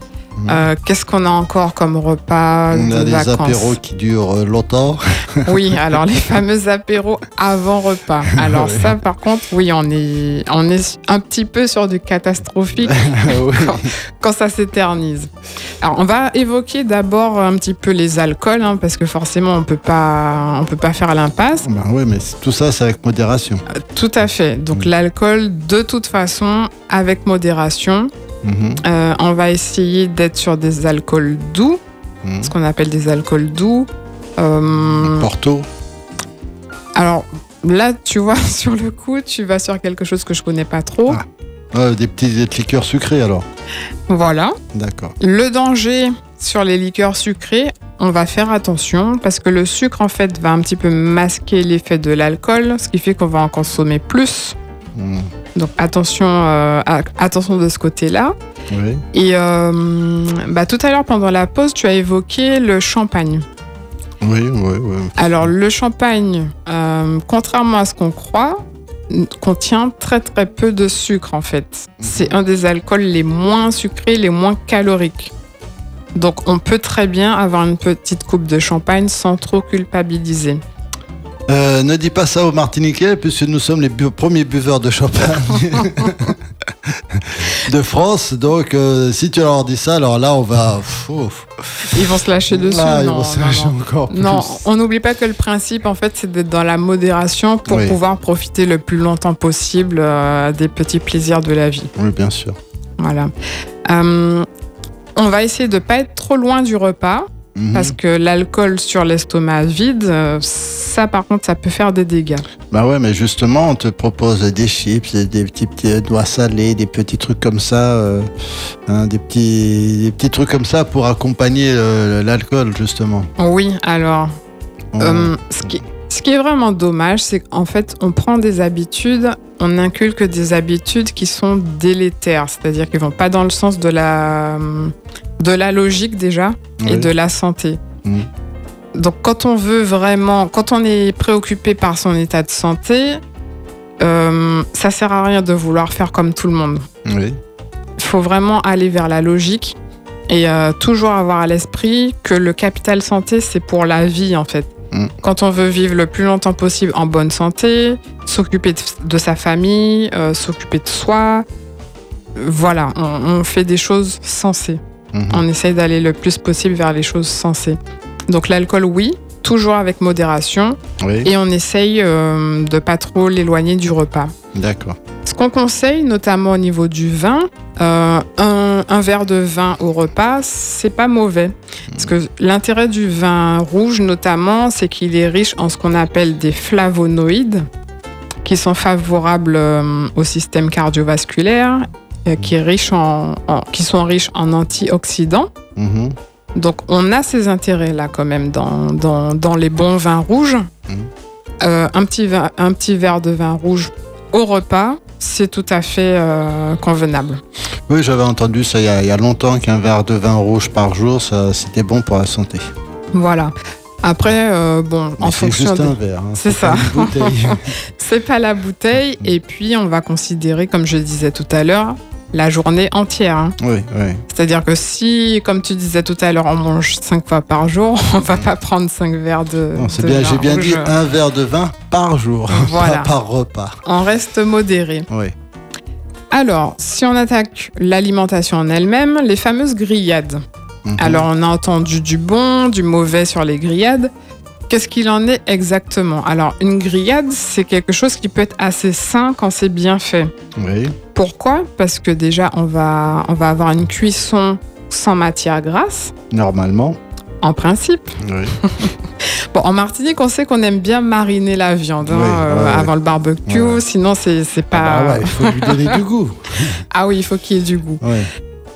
Euh, Qu'est-ce qu'on a encore comme repas on a de des vacances apéros qui durent euh, longtemps. [laughs] Oui, [laughs] alors les fameux apéros avant repas. Alors Ouais. ça, par contre, oui, on est, on est un petit peu sur du catastrophique [laughs] Oui. quand ça s'éternise. Alors, on va évoquer d'abord un petit peu les alcools, hein, parce que forcément, on peut pas, on peut pas faire l'impasse. Ben oui, mais tout ça, c'est avec modération. Tout à fait. Donc, Mm. l'alcool, de toute façon, avec modération. Euh, on va essayer d'être sur des alcools doux, Mhm. ce qu'on appelle des alcools doux. Euh, Porto. alors là, tu vois, [laughs] sur le coup, tu vas sur quelque chose que je connais pas trop. Ah. Ouais, des petits des liqueurs sucrées alors. Voilà. D'accord. Le danger sur les liqueurs sucrées, on va faire attention parce que le sucre en fait va un petit peu masquer l'effet de l'alcool, ce qui fait qu'on va en consommer plus. Mhm. Donc attention, euh, à- attention de ce côté-là. Oui. Et euh, bah, tout à l'heure pendant la pause, tu as évoqué le champagne. Oui, oui, oui. Alors le champagne, euh, contrairement à ce qu'on croit, contient très très peu de sucre en fait. C'est un des alcools les moins sucrés, les moins caloriques. Donc on peut très bien avoir une petite coupe de champagne sans trop culpabiliser. Euh, ne dis pas ça aux Martiniquais, puisque nous sommes les bu- premiers buveurs de champagne [laughs] de France. Donc, euh, si tu leur dis ça, alors là, on va. Ouf. Ils vont se lâcher dessus. Là, ils non, vont se lâcher non. encore plus. Non, on n'oublie pas que le principe, en fait, c'est d'être dans la modération pour Oui. pouvoir profiter le plus longtemps possible euh, des petits plaisirs de la vie. Oui, bien sûr. Voilà. Euh, on va essayer de pas être trop loin du repas Mhm. parce que l'alcool sur l'estomac vide, euh, ça par contre, ça peut faire des dégâts. Bah ouais, mais justement, on te propose des chips, des petits, petits doigts salés, des petits trucs comme ça, euh, hein, des, petits, des petits trucs comme ça pour accompagner euh, l'alcool, justement. Oui, alors, On- euh, ce, qui, ce qui est vraiment dommage, c'est qu'en fait, on prend des habitudes, on inculque des habitudes qui sont délétères, c'est-à-dire qui vont pas dans le sens de la, de la logique déjà et de la santé. Mhm. Donc quand on veut vraiment, quand on est préoccupé par son état de santé, euh, ça sert à rien de vouloir faire comme tout le monde. Oui. Il faut vraiment aller vers la logique et euh, toujours avoir à l'esprit que le capital santé, c'est pour la vie en fait. Mm. Quand on veut vivre le plus longtemps possible en bonne santé, s'occuper de, de sa famille, euh, s'occuper de soi, voilà, on, on fait des choses sensées. Mhm. On essaye d'aller le plus possible vers les choses sensées. Donc l'alcool, oui, toujours avec modération, Oui, et on essaye euh, de pas trop l'éloigner du repas. d'accord. Ce qu'on conseille, notamment au niveau du vin, euh, un, un verre de vin au repas, c'est pas mauvais. Parce que l'intérêt du vin rouge, notamment, c'est qu'il est riche en ce qu'on appelle des flavonoïdes, qui sont favorables euh, au système cardiovasculaire, qui, est riche en, en- qui sont riches en antioxydants. Mhm. Donc on a ces intérêts-là quand même dans, dans, dans les bons vins rouges. Mhm. Euh, un, petit vin- un petit verre de vin rouge au repas, c'est tout à fait euh, convenable. Oui, j'avais entendu ça il y a, il y a longtemps qu'un verre de vin rouge par jour, c'était bon pour la santé. Voilà. Après, euh, bon, Mais en c'est fonction juste de... un verre. hein, C'est ça. [laughs] C'est pas la bouteille. Et puis, on va considérer, comme je disais tout à l'heure, la journée entière. hein. Oui, oui. C'est-à-dire que si, comme tu disais tout à l'heure, on mange cinq fois par jour, [laughs] on va pas prendre cinq verres de. Non, de bien, vin j'ai bien rouge. dit un verre de vin par jour, [laughs] Voilà. pas par repas. On reste modéré. Oui. Alors, si on attaque l'alimentation en elle-même, les fameuses grillades. Mhm. Alors, on a entendu du bon, du mauvais sur les grillades. Qu'est-ce qu'il en est exactement? Alors, une grillade, c'est quelque chose qui peut être assez sain quand c'est bien fait. Oui. Pourquoi Parce que déjà, on va, on va avoir une cuisson sans matière grasse, Normalement. en principe. Oui. [laughs] Bon, en Martinique, on sait qu'on aime bien mariner la viande hein, Oui, euh, ouais, ouais. avant le barbecue, Ouais, sinon c'est c'est pas... Ah bah ouais, il faut lui donner du goût. [laughs] Ah oui, il faut qu'il y ait du goût.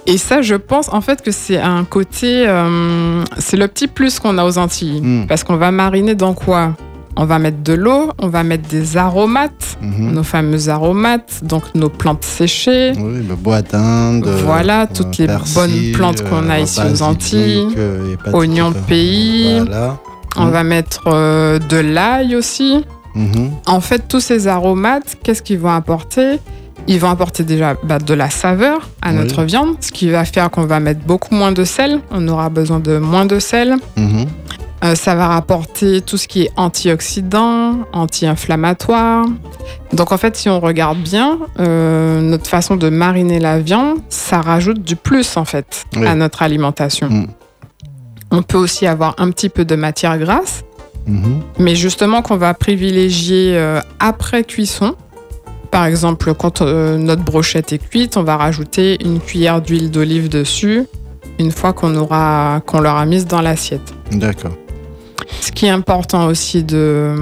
Et ça, je pense en fait que c'est un côté, euh, c'est le petit plus qu'on a aux Antilles. Mm. Parce qu'on va mariner dans quoi? On va mettre de l'eau, on va mettre des aromates, Mhm. nos fameux aromates, donc nos plantes séchées. Oui, le bois d'Inde. Voilà, euh, toutes les persil, bonnes plantes qu'on a euh, ici aux Antilles. euh, Oignons de euh, pays. Voilà. On Mm. va mettre euh, de l'ail aussi. Mhm. En fait, tous ces aromates, qu'est-ce qu'ils vont apporter? Ils vont apporter déjà bah, de la saveur à Oui. notre viande, ce qui va faire qu'on va mettre beaucoup moins de sel. On aura besoin de moins de sel. Euh, ça va rapporter tout ce qui est antioxydant, anti-inflammatoire. Donc en fait, si on regarde bien, euh, notre façon de mariner la viande, ça rajoute du plus en fait Oui. à notre alimentation. Mm. On peut aussi avoir un petit peu de matière grasse, Mhm. mais justement qu'on va privilégier euh, après cuisson. Par exemple, quand notre brochette est cuite, on va rajouter une cuillère d'huile d'olive dessus une fois qu'on aura qu'on l'aura mise dans l'assiette. D'accord. Ce qui est important aussi de,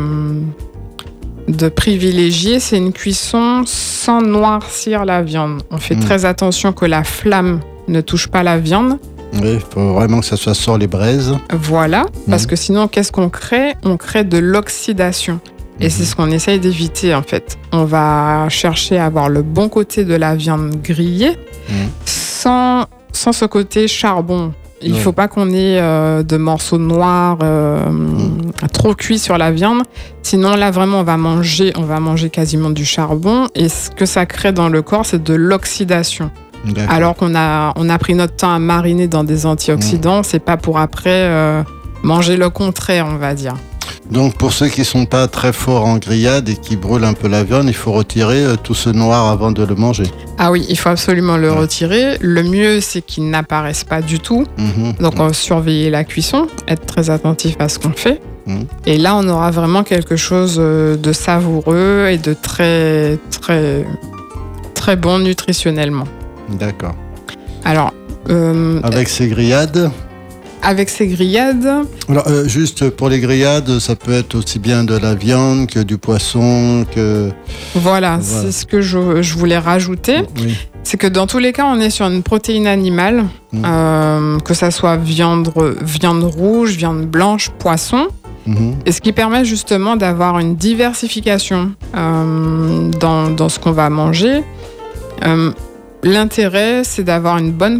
de privilégier, c'est une cuisson sans noircir la viande. On fait Mm. très attention que la flamme ne touche pas la viande. Oui, il faut vraiment que ça soit sur les braises. Voilà, parce Mhm. que sinon, qu'est-ce qu'on crée? On crée de l'oxydation. Et c'est ce qu'on essaye d'éviter en fait. On va chercher à avoir le bon côté de la viande grillée sans, sans ce côté charbon. Il ne faut pas qu'on ait euh, de morceaux noirs euh, Mhm. trop cuits sur la viande. Sinon, là, vraiment, on va manger, on va manger quasiment du charbon. Et ce que ça crée dans le corps, c'est de l'oxydation. Alors qu'on a, on a pris notre temps à mariner dans des antioxydants, c'est pas pour après euh, manger le contraire, on va dire. Donc pour ceux qui sont pas très forts en grillade et qui brûlent un peu la viande, il faut retirer euh, tout ce noir avant de le manger. Ah oui, il faut absolument le Ouais. retirer. Le mieux, c'est qu'il n'apparaisse pas du tout. Mhm. Donc, on va surveiller la cuisson, être très attentif à ce qu'on fait. Mhm. Et là, on aura vraiment quelque chose euh, de savoureux et de très, très, très bon nutritionnellement. D'accord. Alors, euh, Avec ces grillades. Avec ces grillades, Alors euh, juste pour les grillades, ça peut être aussi bien de la viande que du poisson que. voilà, Voilà. c'est ce que je, je voulais rajouter. Oui. C'est que dans tous les cas, on est sur une protéine animale, Mhm. euh, que ça soit viande, viande rouge, viande blanche, poisson. Mhm. Et ce qui permet justement d'avoir une diversification euh, dans, dans ce qu'on va manger. L'intérêt, c'est d'avoir une, bonne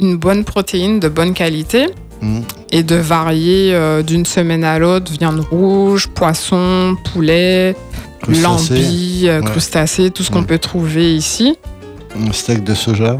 une bonne protéine de bonne qualité Mhm. et de varier euh, d'une semaine à l'autre viande rouge, poisson, poulet, Crustacés, lambis, euh, Ouais. crustacés, tout ce qu'on peut trouver ici. un steak de soja.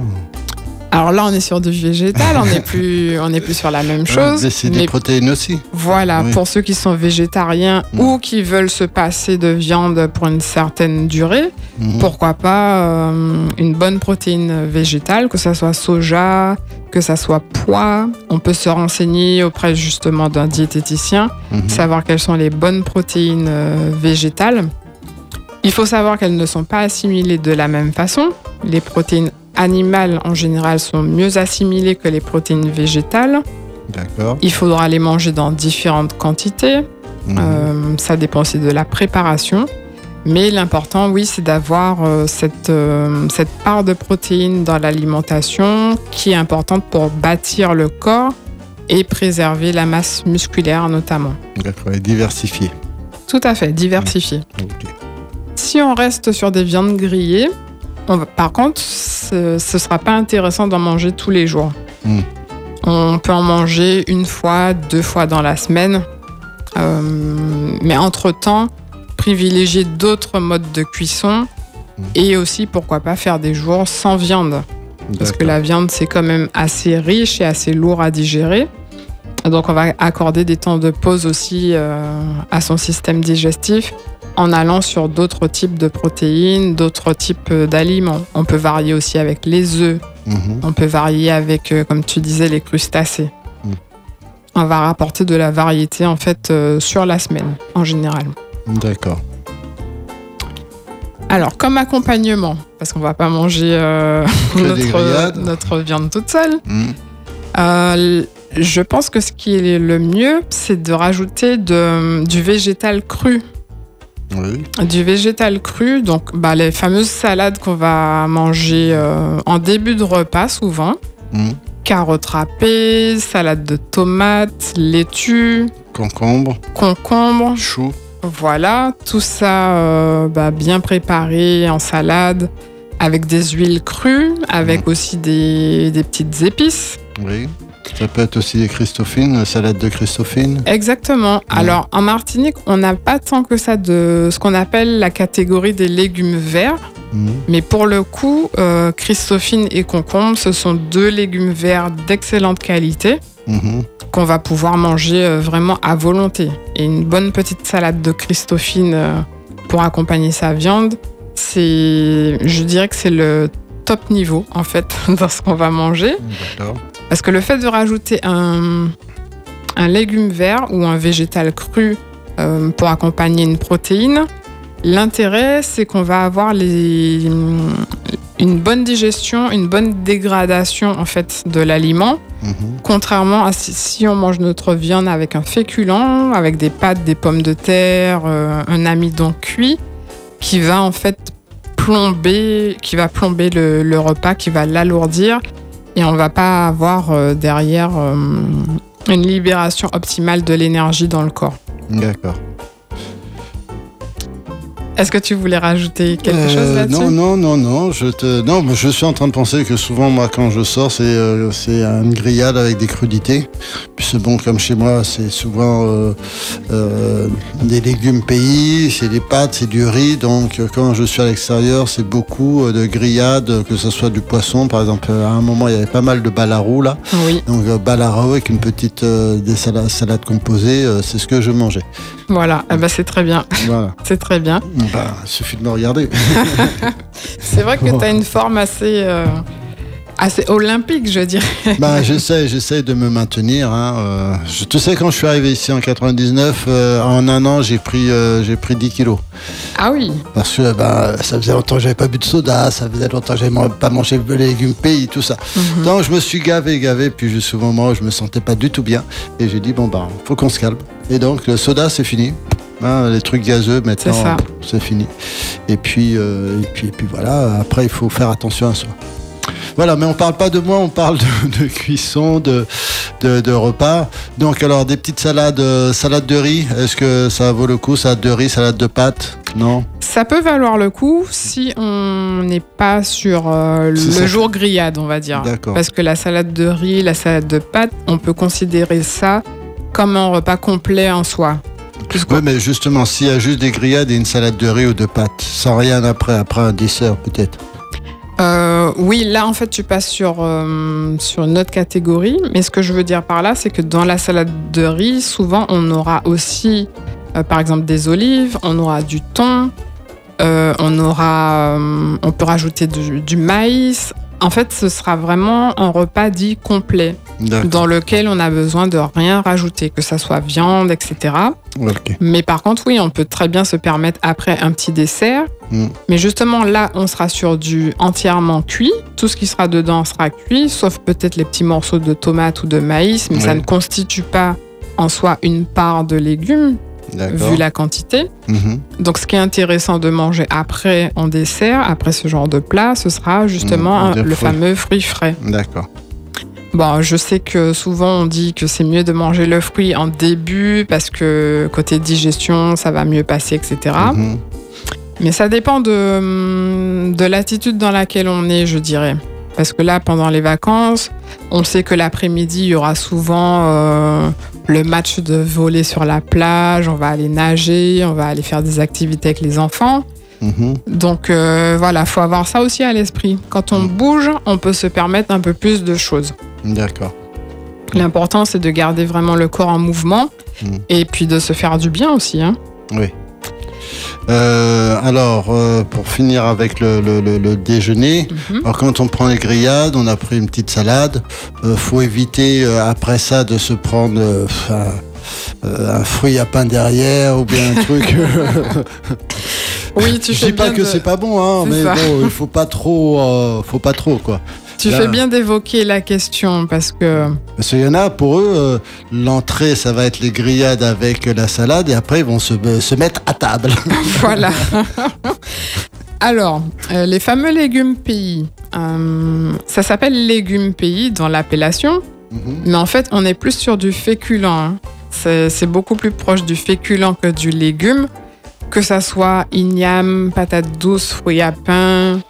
Alors là, on est sur du végétal, on n'est plus, [laughs] on plus sur la même chose. Mais c'est mais des protéines aussi. Voilà, Oui. pour ceux qui sont végétariens Mm. ou qui veulent se passer de viande pour une certaine durée, Mhm. pourquoi pas euh, une bonne protéine végétale, que ça soit soja, que ça soit pois. On peut se renseigner auprès justement d'un diététicien, Mhm. savoir quelles sont les bonnes protéines euh, végétales. Il faut savoir qu'elles ne sont pas assimilées de la même façon. Les protéines animales en général sont mieux assimilées que les protéines végétales. D'accord. Il faudra les manger dans différentes quantités. Mhm. Euh, ça dépend aussi de la préparation. Mais l'important, oui, c'est d'avoir euh, cette, euh, cette part de protéines dans l'alimentation qui est importante pour bâtir le corps et préserver la masse musculaire notamment. D'accord. Et diversifié. Tout à fait, diversifié. Ok. Si on reste sur des viandes grillées, on va- par contre, ce ne sera pas intéressant d'en manger tous les jours. Mm. On peut en manger une fois, deux fois dans la semaine. Euh, mais entre-temps, privilégier d'autres modes de cuisson Et aussi, pourquoi pas faire des jours sans viande. Parce que la viande, c'est quand même assez riche et assez lourd à digérer. Donc, on va accorder des temps de pause aussi euh, à son système digestif en allant sur d'autres types de protéines, d'autres types d'aliments. On peut varier aussi avec les œufs, Mhm. on peut varier avec, euh, comme tu disais, les crustacés. Mm. On va rapporter de la variété en fait euh, sur la semaine en général. D'accord. Alors, comme accompagnement, parce qu'on va pas manger euh, [laughs] notre, viande toute seule, Mhm. euh, je pense que ce qui est le mieux, c'est de rajouter de- du végétal cru. Oui. Du végétal cru, donc bah, les fameuses salades qu'on va manger euh, en début de repas souvent. Mhm. Carottes râpées, salade de tomates, laitue, Concombre, concombre. chou. Voilà, tout ça euh, bah, bien préparé en salade, avec des huiles crues, avec aussi des, des petites épices. Oui. Ça peut être aussi des Christophines, salade de Christophine. Exactement. Alors, en Martinique, on n'a pas tant que ça de ce qu'on appelle la catégorie des légumes verts. Mhm. Mais pour le coup, euh, Christophine et concombre, ce sont deux légumes verts d'excellente qualité Mhm. qu'on va pouvoir manger euh, vraiment à volonté. Et une bonne petite salade de Christophine euh, pour accompagner sa viande, c'est, je dirais que c'est le top niveau en fait [laughs] dans ce qu'on va manger. D'accord. Parce que le fait de rajouter un, un légume vert ou un végétal cru euh, pour accompagner une protéine, l'intérêt c'est qu'on va avoir les, une bonne digestion, une bonne dégradation en fait de l'aliment, Mhm. contrairement à si, si on mange notre viande avec un féculent, avec des pâtes, des pommes de terre, euh, un amidon cuit, qui va en fait plomber, qui va plomber le, le repas, qui va l'alourdir, et on va pas avoir euh, derrière euh, une libération optimale de l'énergie dans le corps. D'accord. Est-ce que tu voulais rajouter quelque Euh, chose là-dessus Non, non, non, non. Je te, non, je suis en train de penser que souvent, moi, quand je sors, c'est euh, c'est une grillade avec des crudités. Puis c'est bon, comme chez moi, c'est souvent euh, des légumes pays, c'est des pâtes, c'est du riz. Donc, quand je suis à l'extérieur, c'est beaucoup de grillades, que ce soit du poisson. Par exemple, à un moment, il y avait pas mal de balarou là. Oui, Donc, balarou avec une petite des salades, salades composées, c'est ce que je mangeais. voilà, Eh ben, c'est très bien, Voilà. [laughs] c'est très bien. Bah, il suffit de me regarder. [laughs] C'est vrai que tu as une forme assez, euh, assez olympique, je dirais. [laughs] Bah, j'essaie, j'essaie de me maintenir. Hein. euh, je, tu sais, quand je suis arrivé ici en 99, euh, en un an, j'ai pris, j'ai pris 10 kilos. Ah oui, Parce que bah, ça faisait longtemps que j'avais pas bu de soda, ça faisait longtemps que j'avais pas mangé de légumes pays, tout ça. Mhm. Donc je me suis gavé, gavé, puis jusqu'au moment où je me sentais pas du tout bien. Et j'ai dit, bon, bah, faut qu'on se calme. Et donc, le soda, c'est fini. Hein, les trucs gazeux, maintenant, C'est ça. c'est fini. Et puis, euh, et puis, et puis voilà, après, il faut faire attention à soi. Voilà, mais on parle pas de moi, on parle de, [laughs] de cuisson, de, de, de repas. Donc, alors, des petites salades, euh, salade de riz, est-ce que ça vaut le coup Salade de riz, salade de pâtes? Non? Ça peut valoir le coup si on n'est pas sur euh, le ça- jour grillade, on va dire. D'accord. Parce que la salade de riz, la salade de pâtes, on peut considérer ça comme un repas complet en soi. Oui, mais justement, s'il y a juste des grillades et une salade de riz ou de pâtes, sans rien après, après un dessert peut-être. Euh, oui, là en fait tu passes sur, euh, sur une autre catégorie, mais ce que je veux dire par là, c'est que dans la salade de riz, souvent on aura aussi euh, par exemple des olives, on aura du thon, on aura, on peut rajouter du, du maïs. En fait, ce sera vraiment un repas dit complet dans lequel on a besoin de rien rajouter, que ça soit viande, etc. Mais par contre, oui, on peut très bien se permettre après un petit dessert. Mm. Mais justement, là, on sera sur du entièrement cuit. Tout ce qui sera dedans sera cuit, sauf peut-être les petits morceaux de tomates ou de maïs, mais ça ne constitue pas en soi une part de légumes. Vu la quantité. Mhm. Donc, ce qui est intéressant de manger après en dessert, après ce genre de plat, ce sera justement Mm, le fruits. fameux fruit frais. D'accord. Bon, je sais que souvent on dit que c'est mieux de manger le fruit en début parce que côté digestion, ça va mieux passer, etc. Mhm. Mais ça dépend de, hum, de l'attitude dans laquelle on est, je dirais. Parce que là, pendant les vacances, on sait que l'après-midi, il y aura souvent euh, le match de volley sur la plage, on va aller nager, on va aller faire des activités avec les enfants. Mhm. Donc euh, voilà, faut avoir ça aussi à l'esprit. Quand on Mm. bouge, on peut se permettre un peu plus de choses. D'accord. L'important, c'est de garder vraiment le corps en mouvement Mm. et puis de se faire du bien aussi. hein. Oui. Euh, alors, euh, pour finir avec le, le- le- le déjeuner, Mhm. alors quand on prend les grillades, on a pris une petite salade. Euh, faut éviter euh, après ça de se prendre un, fruit à pain derrière ou bien un [laughs] truc. Oui, tu Je dis pas que c'est pas bon, hein, mais bon, il faut pas trop, faut pas trop quoi. Tu Là- fais bien d'évoquer la question parce que Parce qu'il y en a, pour eux, euh, l'entrée, ça va être les grillades avec la salade et après, ils vont se, se mettre à table. [laughs] [laughs] voilà. Alors, euh, les fameux légumes pays, euh, ça s'appelle légumes pays dans l'appellation, Mhm. mais en fait, on est plus sur du féculent. hein. C'est c'est beaucoup plus proche du féculent que du légume, que ça soit igname, patate douce, fruits à pain.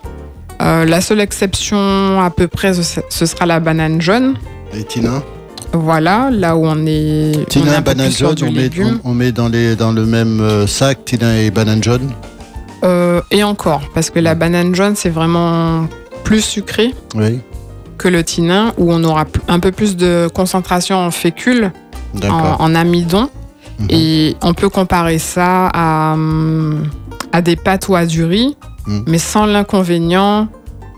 Euh, la seule exception à peu près, ce sera la banane jaune. Et Tina Voilà, là où on est, on est Tina et banane jaune, on met, on, on met dans, les, dans le même euh, sac, Tina et banane jaune. Euh, et encore, parce que la banane jaune, c'est vraiment plus sucré Oui, que le tinin, où on aura un peu plus de concentration en fécule, en amidon. Mhm. Et on peut comparer ça à, hum, à des pâtes ou à du riz, Mhm. mais sans l'inconvénient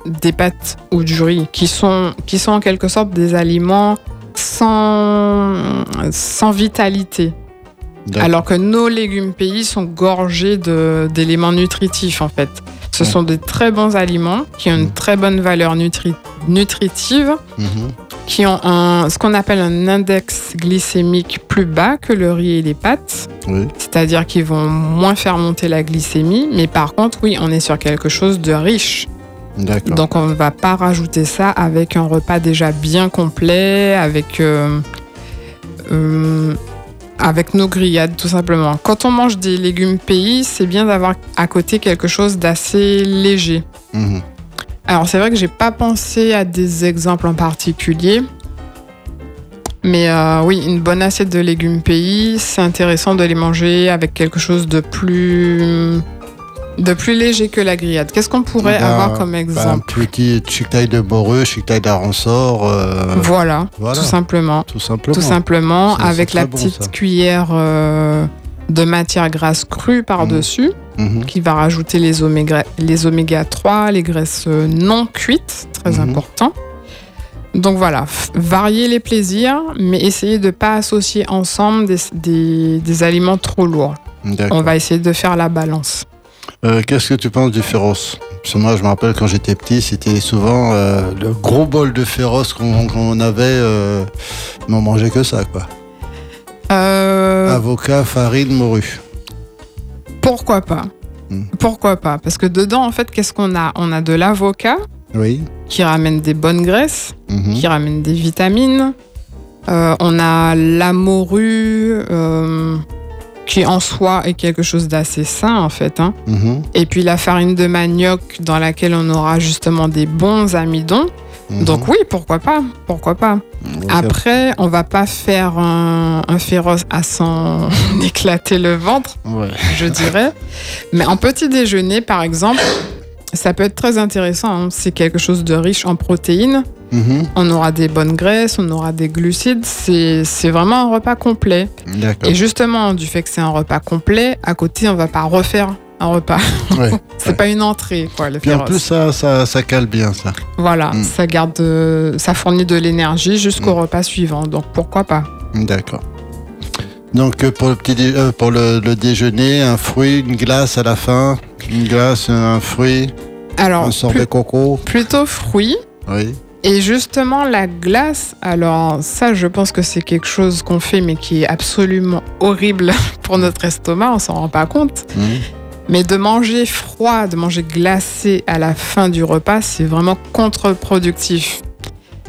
des pâtes ou du riz, qui sont, qui sont en quelque sorte des aliments sans, sans vitalité. Alors que nos légumes pays sont gorgés d'éléments nutritifs en fait. Ce Ouais. sont des très bons aliments qui ont une Mm. très bonne valeur nutri- nutritive, Mhm. Qui ont un, ce qu'on appelle un index glycémique plus bas que le riz et les pâtes, Oui, c'est-à-dire qu'ils vont moins faire monter la glycémie, mais par contre oui, on est sur quelque chose de riche. d'accord. Donc on ne va pas rajouter ça avec un repas déjà bien complet, avec, euh, euh, avec nos grillades tout simplement. Quand on mange des légumes pays, c'est bien d'avoir à côté quelque chose d'assez léger. Mhm. Alors c'est vrai que j'ai pas pensé à des exemples en particulier. Mais euh, oui, une bonne assiette de légumes pays, c'est intéressant de les manger avec quelque chose de plus de plus léger que la grillade. Qu'est-ce qu'on pourrait Bah, avoir comme Bah, un exemple petit chic-taille de moreux, chic-taille d'aransor. euh, Voilà, voilà, tout simplement. tout simplement. Tout simplement, avec la bon, petite ça. cuillère euh, de matière grasse crue par-dessus, Mhm. qui va rajouter les oméga, les oméga 3, les graisses euh, non cuites, très Mhm. important. Donc voilà, varier les plaisirs, mais essayer de ne pas associer ensemble des, des- des aliments trop lourds. On va essayer de faire la balance. Euh, Qu'est-ce que tu penses du féroce? Parce que moi, je me rappelle quand j'étais petit, c'était souvent euh, le gros bol de féroce qu'on avait, euh, mais on mangeait que ça, quoi. Avocat, farine, morue. Pourquoi pas Hmm. Pourquoi pas Parce que dedans, en fait, qu'est-ce qu'on a On a de l'avocat Oui. qui ramène des bonnes graisses, Mhm. qui ramène des vitamines. Euh, on a la morue, euh, qui en soi est quelque chose d'assez sain en fait. hein. Mhm. Et puis la farine de manioc dans laquelle on aura justement des bons amidons. Mhm. Donc oui, pourquoi pas Pourquoi pas Après, on va pas faire un, un féroce à s'en [laughs] éclater le ventre, ouais. je dirais. Mais en petit déjeuner, par exemple, ça peut être très intéressant. hein. C'est quelque chose de riche en protéines. Mhm. On aura des bonnes graisses, on aura des glucides. C'est vraiment un repas complet. Et justement, du fait que c'est un repas complet, à côté, on va pas refaire un repas. [laughs] Ouais. C'est pas une entrée, quoi, le Puis en plus, ça, ça, ça cale bien, ça. Voilà, Mm. ça garde, euh, ça fournit de l'énergie jusqu'au Mm. repas suivant. Donc pourquoi pas D'accord. Donc euh, pour le petit dé- euh, pour le, le déjeuner, un fruit, une glace à la fin, une glace, un fruit, Alors, un sorbet plus- coco. plutôt fruits. Oui. Et justement, la glace, alors ça, je pense que c'est quelque chose qu'on fait, mais qui est absolument horrible [laughs] pour notre estomac, on s'en rend pas compte. Mhm. Mais de manger froid, de manger glacé à la fin du repas, c'est vraiment contre-productif.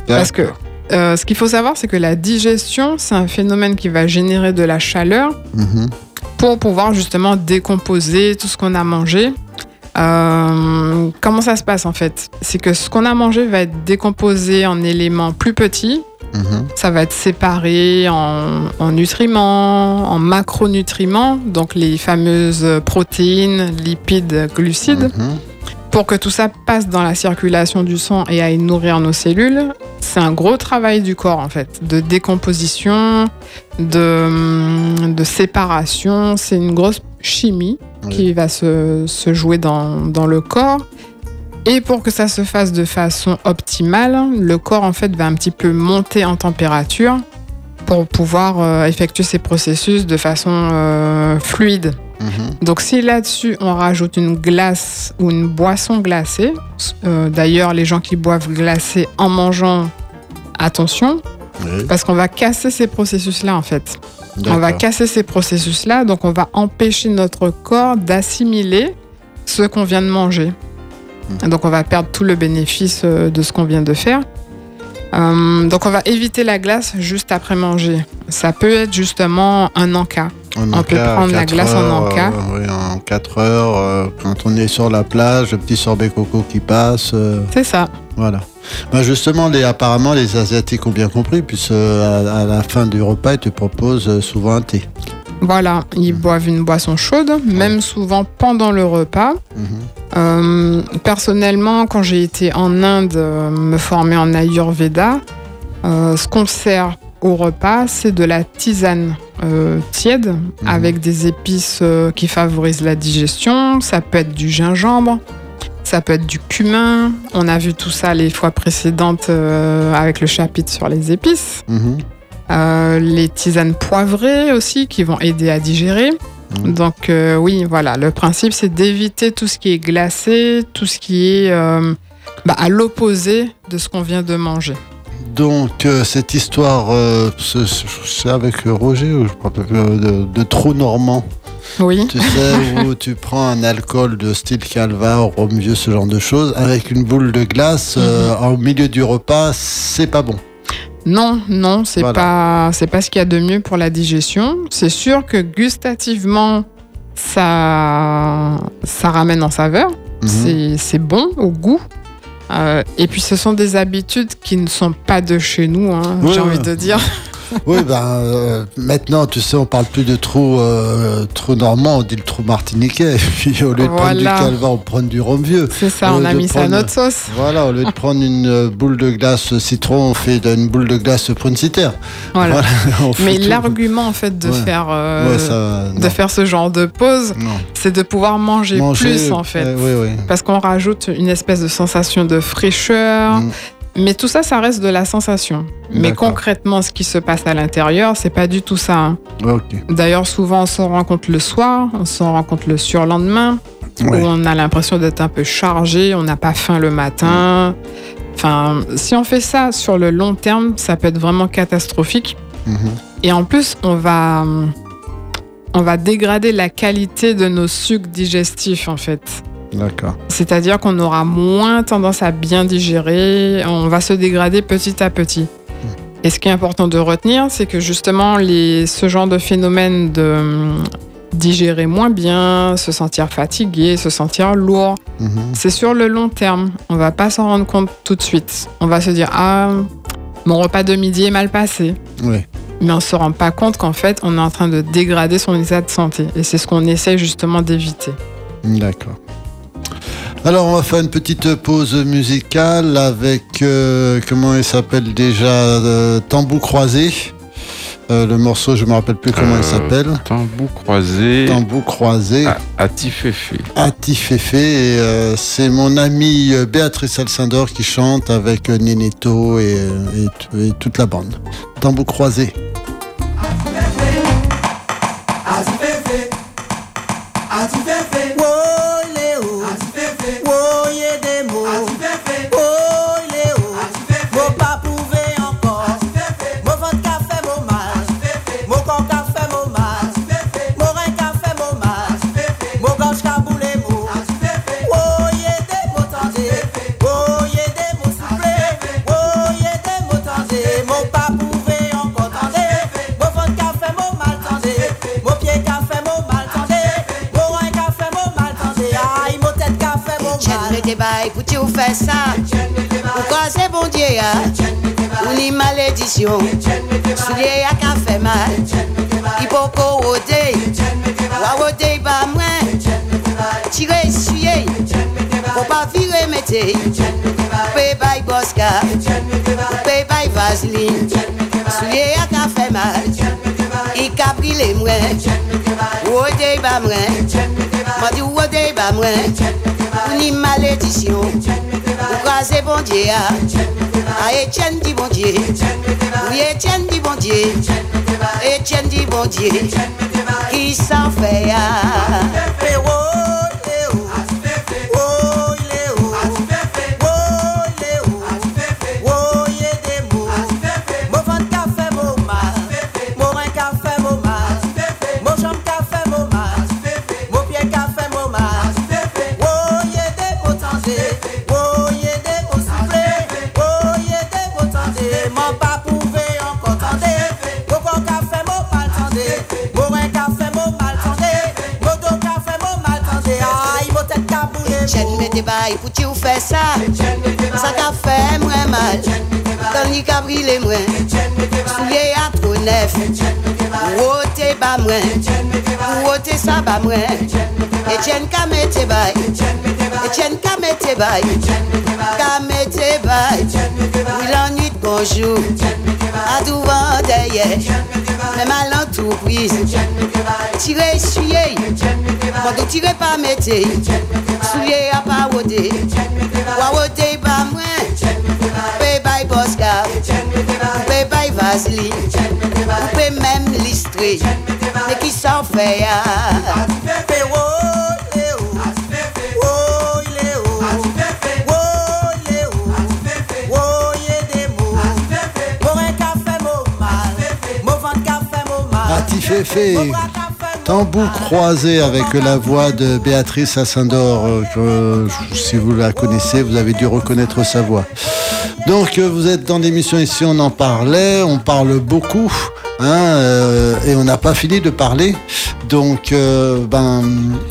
Parce que euh, ce qu'il faut savoir, c'est que la digestion, c'est un phénomène qui va générer de la chaleur Mhm. pour pouvoir justement décomposer tout ce qu'on a mangé. Euh, comment ça se passe en fait? C'est que ce qu'on a mangé va être décomposé en éléments plus petits Mhm. Ça va être séparé en, en nutriments, en macronutriments, donc les fameuses protéines, lipides, glucides. Mhm. Pour que tout ça passe dans la circulation du sang et aille nourrir nos cellules, c'est un gros travail du corps en fait, de décomposition, de, de séparation. C'est une grosse chimie Oui. qui va se, se jouer dans, dans le corps. Et pour que ça se fasse de façon optimale, le corps en fait va un petit peu monter en température pour pouvoir euh, effectuer ces processus de façon euh, fluide. Mhm. Donc si là-dessus on rajoute une glace ou une boisson glacée, euh, d'ailleurs les gens qui boivent glacé en mangeant, attention, Oui, parce qu'on va casser ces processus-là en fait. On va casser ces processus-là, donc on va empêcher notre corps d'assimiler ce qu'on vient de manger. Donc on va perdre tout le bénéfice euh, de ce qu'on vient de faire. Euh, donc on va éviter la glace juste après manger. Ça peut être justement un encas. En on peut prendre la glace en encas. euh, oui, en 4 heures, euh, quand on est sur la plage, le petit sorbet coco qui passe. C'est ça. Voilà. Ben justement, les, apparemment, les Asiatiques ont bien compris, puisque à, à la fin du repas, ils te proposent souvent un thé. Voilà, ils boivent une boisson chaude, même souvent pendant le repas. Mhm. Euh, personnellement, quand j'ai été en Inde euh, me former en Ayurveda, euh, ce qu'on sert au repas, c'est de la tisane tiède avec des épices qui favorisent la digestion. Ça peut être du gingembre, ça peut être du cumin. On a vu tout ça les fois précédentes avec le chapitre sur les épices. Euh, les tisanes poivrées aussi qui vont aider à digérer. Mhm. Donc euh, oui, voilà, le principe c'est d'éviter tout ce qui est glacé, tout ce qui est euh, bah, à l'opposé de ce qu'on vient de manger. Donc, cette histoire, ce- ce- c'est avec Roger, ou je de, de trou normand? Oui, Tu sais, [laughs] où tu prends un alcool de style calva, rhum vieux, ce genre de choses, avec une boule de glace au milieu du repas, c'est pas bon. Non, non, c'est Voilà. pas, c'est pas ce qu'il y a de mieux pour la digestion. C'est sûr que gustativement, ça, ça ramène en saveur. Mhm. C'est- C'est bon au goût. Euh, et puis ce sont des habitudes qui ne sont pas de chez nous, hein, Ouais, j'ai envie ouais. de dire. [laughs] Oui, ben, euh, maintenant, tu sais, on parle plus de trou, euh, trou normand, on dit le trou martiniquais. [laughs] Et puis, au lieu de prendre du calva, on prend du rhum vieux. C'est ça, on a mis ça à notre sauce. Voilà, au lieu de prendre une euh, boule de glace citron, on fait une boule de glace pruncitaire. Voilà. [laughs] Mais l'argument en fait de Ouais. faire euh, Ouais, ça, de faire ce genre de pause, c'est de pouvoir manger, Manger, plus en fait. oui, oui. Parce qu'on rajoute une espèce de sensation de fraîcheur. Mm. Mais tout ça, ça reste de la sensation. Mais concrètement, ce qui se passe à l'intérieur, c'est pas du tout ça. hein. D'ailleurs, souvent, on s'en rend compte le soir, on s'en rend compte le surlendemain, Ouais. où on a l'impression d'être un peu chargé, on n'a pas faim le matin. Enfin, si on fait ça sur le long terme, ça peut être vraiment catastrophique. Mhm. Et en plus, on va, on va dégrader la qualité de nos sucs digestifs, en fait. D'accord. C'est-à-dire qu'on aura moins tendance à bien digérer, on va se dégrader petit à petit. Et ce qui est important de retenir, c'est que justement, les, ce genre de phénomène de hum, digérer moins bien, se sentir fatigué, se sentir lourd, Mhm. c'est sur le long terme. On va pas s'en rendre compte tout de suite. On va se dire, ah, mon repas de midi est mal passé Oui. mais on se rend pas compte qu'en fait, on est en train de dégrader son état de santé. Et c'est ce qu'on essaie justement d'éviter. D'accord. Alors, on va faire une petite pause musicale avec, euh, comment il s'appelle déjà, euh, Tambou Croisé. Euh, le morceau, je me rappelle plus comment il s'appelle. Tambou croisé. Tambou Croisé. Atiféfé. Atiféfé. Et c'est mon amie Béatrice Alcindor qui chante avec Nénéto et, et toute la bande. Tambou Croisé. Faire ça. Pourquoi c'est bon Dieu, hein? ou ni malédiction. Soulier à qu'a fait mal. Hippoco rodé, wa rodé ba moins. Tirer essuyer, faut pas virer mété. Coupé by Bosca, coupé by Vaseline. Soulier à qu'a fait mal. Il a pris les moins. Rodé ba moins. M'a dit rodé ba moins. Ou ni malédiction. Ou crasé bon Dieu. ah. Ah, Etienne dit bon Dieu. Oui, Etienne dit bon Dieu. Etienne dit bon Dieu. Qui s'en fait ah? Eh, moins mal. Dans le qu'a brûlé moins. Soulier à trop neuf. Roté bas moins? Roté ça bas moins? Etienne qu'a mette bail. Etienne qu'a mette bail. Qu'a mette bonjour. À tout vent derrière. Mais mal en tout prise. Tirer, essuyer. Quand tirer pas mette. Soulier à pas. Wa roté bas moins. Coupé by Bosca. Coupé by Vaseline. Coupé même listré. Mais qui s'en fait ah? Café, mon Tambour croisé avec la voix de Béatrice Assindor. euh, que, si vous la connaissez, vous avez dû reconnaître sa voix. Donc, euh, vous êtes dans l'émission ici, on en parlait, on parle beaucoup, hein, euh, et on n'a pas fini de parler. Donc, euh, ben,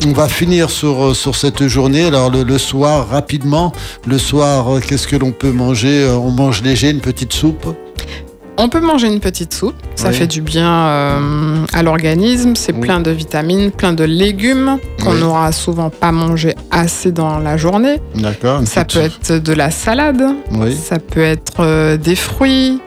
on va finir sur, euh, sur cette journée. Alors, le, soir, rapidement, le soir, euh, qu'est-ce que l'on peut manger? Euh, On mange léger, une petite soupe. On peut manger une petite soupe, ça Oui. fait du bien euh, à l'organisme, c'est Oui. plein de vitamines, plein de légumes qu'on Oui. n'aura souvent pas mangé assez dans la journée. D'accord Ça petite peut être de la salade, Oui. ça peut être euh, des fruits.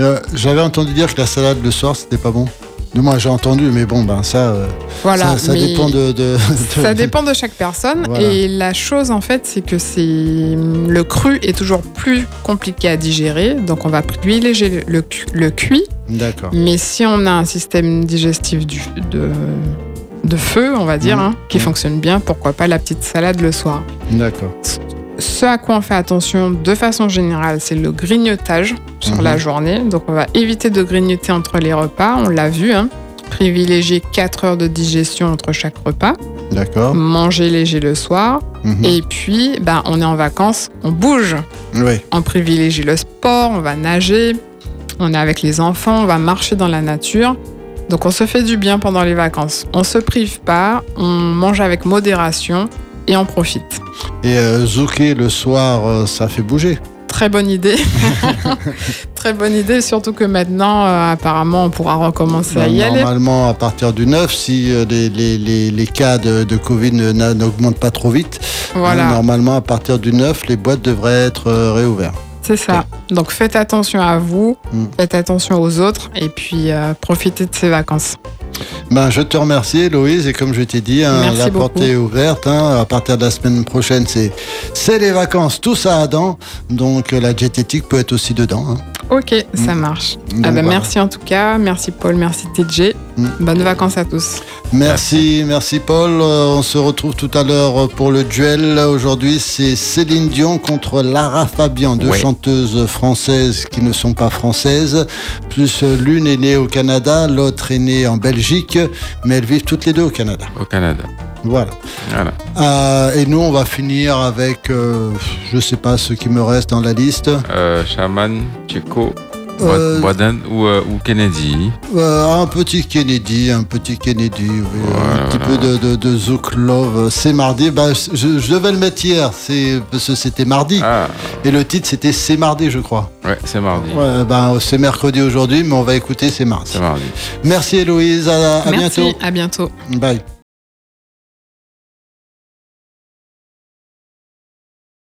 Euh, J'avais entendu dire que la salade le soir, c'était pas bon. Du moins, j'ai entendu, mais bon, ben ça, euh, Voilà, ça, dépend de, de- [laughs] de- ça dépend de chaque personne. Voilà. Et la chose en fait, c'est que c'est le cru est toujours plus compliqué à digérer, donc on va privilégier le, le cu- le cuit. D'accord. Mais si on a un système digestif du, de, de feu, on va dire, Mhm. hein, qui Mhm. fonctionne bien, pourquoi pas la petite salade le soir. D'accord. Ce à quoi on fait attention de façon générale, c'est le grignotage sur Mhm. la journée. Donc on va éviter de grignoter entre les repas, on l'a vu. Hein. Privilégier 4 heures de digestion entre chaque repas. D'accord. Manger léger le soir. Mhm. Et puis, ben, on est en vacances, on bouge. Oui. On privilégie le sport, on va nager, on est avec les enfants, on va marcher dans la nature. Donc on se fait du bien pendant les vacances. On se prive pas, on mange avec modération et on profite. Et euh, zouker le soir, euh, ça fait bouger. Très bonne idée. [laughs] [laughs] Très bonne idée, surtout que maintenant, euh, apparemment, on pourra recommencer à y aller. Normalement, à partir du 9, si euh, les, les, les, les cas de, de Covid n'augmentent pas trop vite, Voilà, normalement, à partir du 9, les boîtes devraient être réouvertes. c'est ça. Donc faites attention à vous, Mm. faites attention aux autres et puis profitez de ces vacances. Ben, je te remercie, Héloïse, et comme je t'ai dit, hein, la porte beaucoup. est ouverte. hein. à partir de la semaine prochaine, c'est c'est les vacances, tout ça à dents. Donc, euh, la diététique peut être aussi dedans. hein. Ok, ça Mm. marche. Donc, Ah ben, voilà. Merci en tout cas, merci Paul, merci TJ. Mm. Bonnes vacances à tous. Merci, merci Paul. Euh, on se retrouve tout à l'heure pour le duel. Aujourd'hui, c'est Céline Dion contre Lara Fabian, deux Ouais. chanteuses françaises qui ne sont pas françaises. Plus euh, l'une est née au Canada, l'autre est née en Belgique, mais elles vivent toutes les deux au Canada. au Canada. Voilà. Voilà. Euh, et nous, on va finir avec, euh, je sais pas ce qui me reste dans la liste. Euh, Shaman, Chico, Euh, Boyden ou, euh, ou Kennedy. Euh, un petit Kennedy, un petit Kennedy, oui, Voilà, un petit voilà. peu de, de, de Zouk Love. C'est mardi. Bah, je, je devais le mettre hier, parce que c'était mardi. Ah, Et le titre c'était C'est mardi, je crois. ouais, c'est mardi. Ouais, bah, c'est mercredi aujourd'hui, mais on va écouter C'est mardi. C'est mardi. Merci Héloïse, à, à Merci, bientôt. à bientôt. Bye.